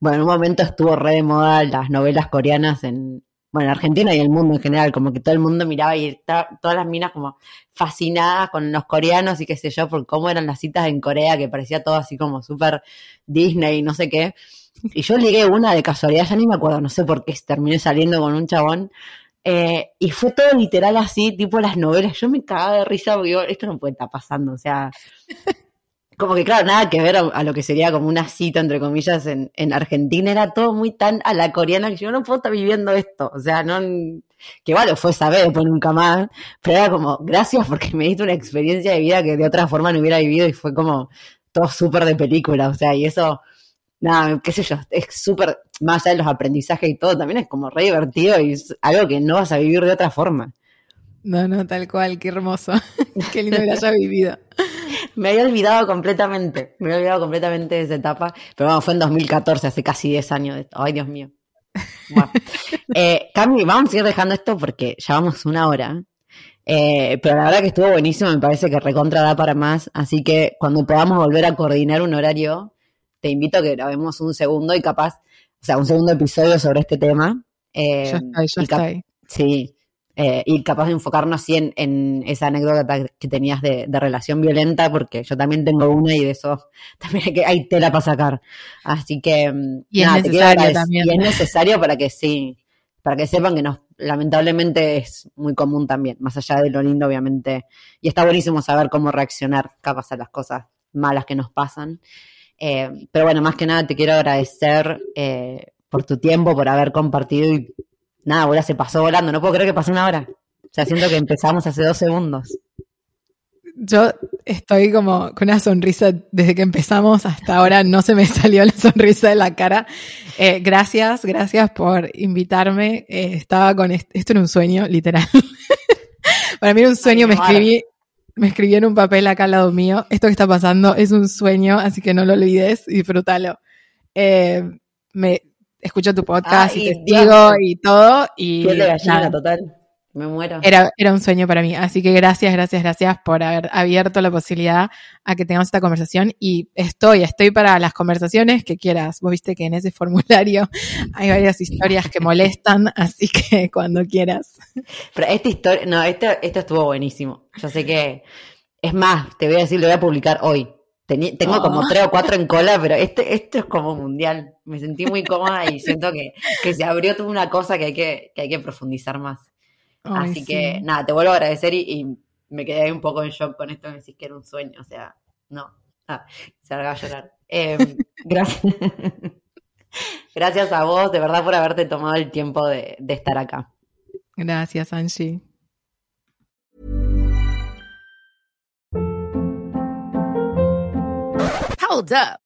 A: Bueno, en un momento estuvo re de moda las novelas coreanas en. Bueno, en Argentina y el mundo en general, como que todo el mundo miraba y todas las minas como fascinadas con los coreanos y qué sé yo, por cómo eran las citas en Corea, que parecía todo así como súper Disney y no sé qué. Y yo ligué una de casualidad, ya ni me acuerdo, no sé por qué terminé saliendo con un chabón. Eh, y fue todo literal así, tipo las novelas. Yo me cagaba de risa porque digo, esto no puede estar pasando. O sea, como que claro, nada que ver a, lo que sería como una cita, entre comillas, en, en Argentina. Era todo muy tan a la coreana que yo no puedo estar viviendo esto. O sea, no. Que bueno, fue saber, después nunca más. Pero era como, gracias porque me diste una experiencia de vida que de otra forma no hubiera vivido y fue como todo súper de película. O sea, y eso nada, qué sé yo, es súper, más allá de los aprendizajes y todo, también es como re divertido y es algo que no vas a vivir de otra forma.
B: No, no, tal cual, qué hermoso. qué lindo que lo haya vivido.
A: Me había olvidado completamente, me había olvidado completamente de esa etapa, pero bueno, fue en 2014, hace casi 10 años de esto. Ay, Dios mío. Bueno. Eh, Cami, vamos a ir dejando esto porque ya vamos una hora. Eh, pero la verdad que estuvo buenísimo, me parece que recontra da para más, así que cuando podamos volver a coordinar un horario, te invito a que grabemos un segundo y capaz, o sea, un segundo episodio sobre este tema. Eh,
B: estoy.
A: Sí, eh, y capaz de enfocarnos así en, en esa anécdota que tenías de, de relación violenta, porque yo también tengo una y de eso también hay, que, hay tela para sacar. Así que, mm,
B: Y es
A: nada,
B: necesario
A: agradecer-
B: también.
A: Y es necesario para que sí, para que sepan que nos, lamentablemente es muy común también, más allá de lo lindo, obviamente. Y está buenísimo saber cómo reaccionar capaz a las cosas malas que nos pasan. Eh, pero bueno, más que nada te quiero agradecer eh, por tu tiempo, por haber compartido y nada, ahora se pasó volando. No puedo creer que pasó una hora. O sea, siento que empezamos hace dos segundos.
B: Yo estoy como con una sonrisa desde que empezamos hasta ahora, no se me salió la sonrisa de la cara. Eh, gracias, gracias por invitarme. Eh, estaba con est- esto era un sueño, literal. Para mí era un sueño, me
A: Ay,
B: escribí, me escribí en un papel acá al lado mío. Esto que está pasando es un sueño, así que no lo olvides y disfrútalo. Eh, me escucho tu podcast
A: Ay,
B: y te
A: Dios.
B: sigo y todo. Y
A: Piel de gallina
B: nada.
A: total. Me muero.
B: Era, era un sueño para mí. Así que gracias, gracias, gracias por haber abierto la posibilidad a que tengamos esta conversación. Y estoy, estoy para las conversaciones que quieras. Vos viste que en ese formulario hay varias historias que molestan, así que cuando quieras.
A: Pero esta historia, no, esto, esto estuvo buenísimo. Yo sé que, es más, te voy a decir, lo voy a publicar hoy. Teni- tengo como
B: Oh.
A: tres o cuatro en cola, pero este, esto es como mundial. Me sentí muy cómoda y siento que, que se abrió toda una cosa que hay que, que hay que profundizar más.
B: Ay,
A: Así
B: sí.
A: que nada, te vuelvo a agradecer y, y me quedé ahí un poco en shock con esto, me decís que era un sueño, o sea, no, ah, se a llorar. Eh, gracias. gracias a vos, de verdad, por haberte tomado el tiempo de, de estar acá.
B: Gracias, Angie.
D: Hold up.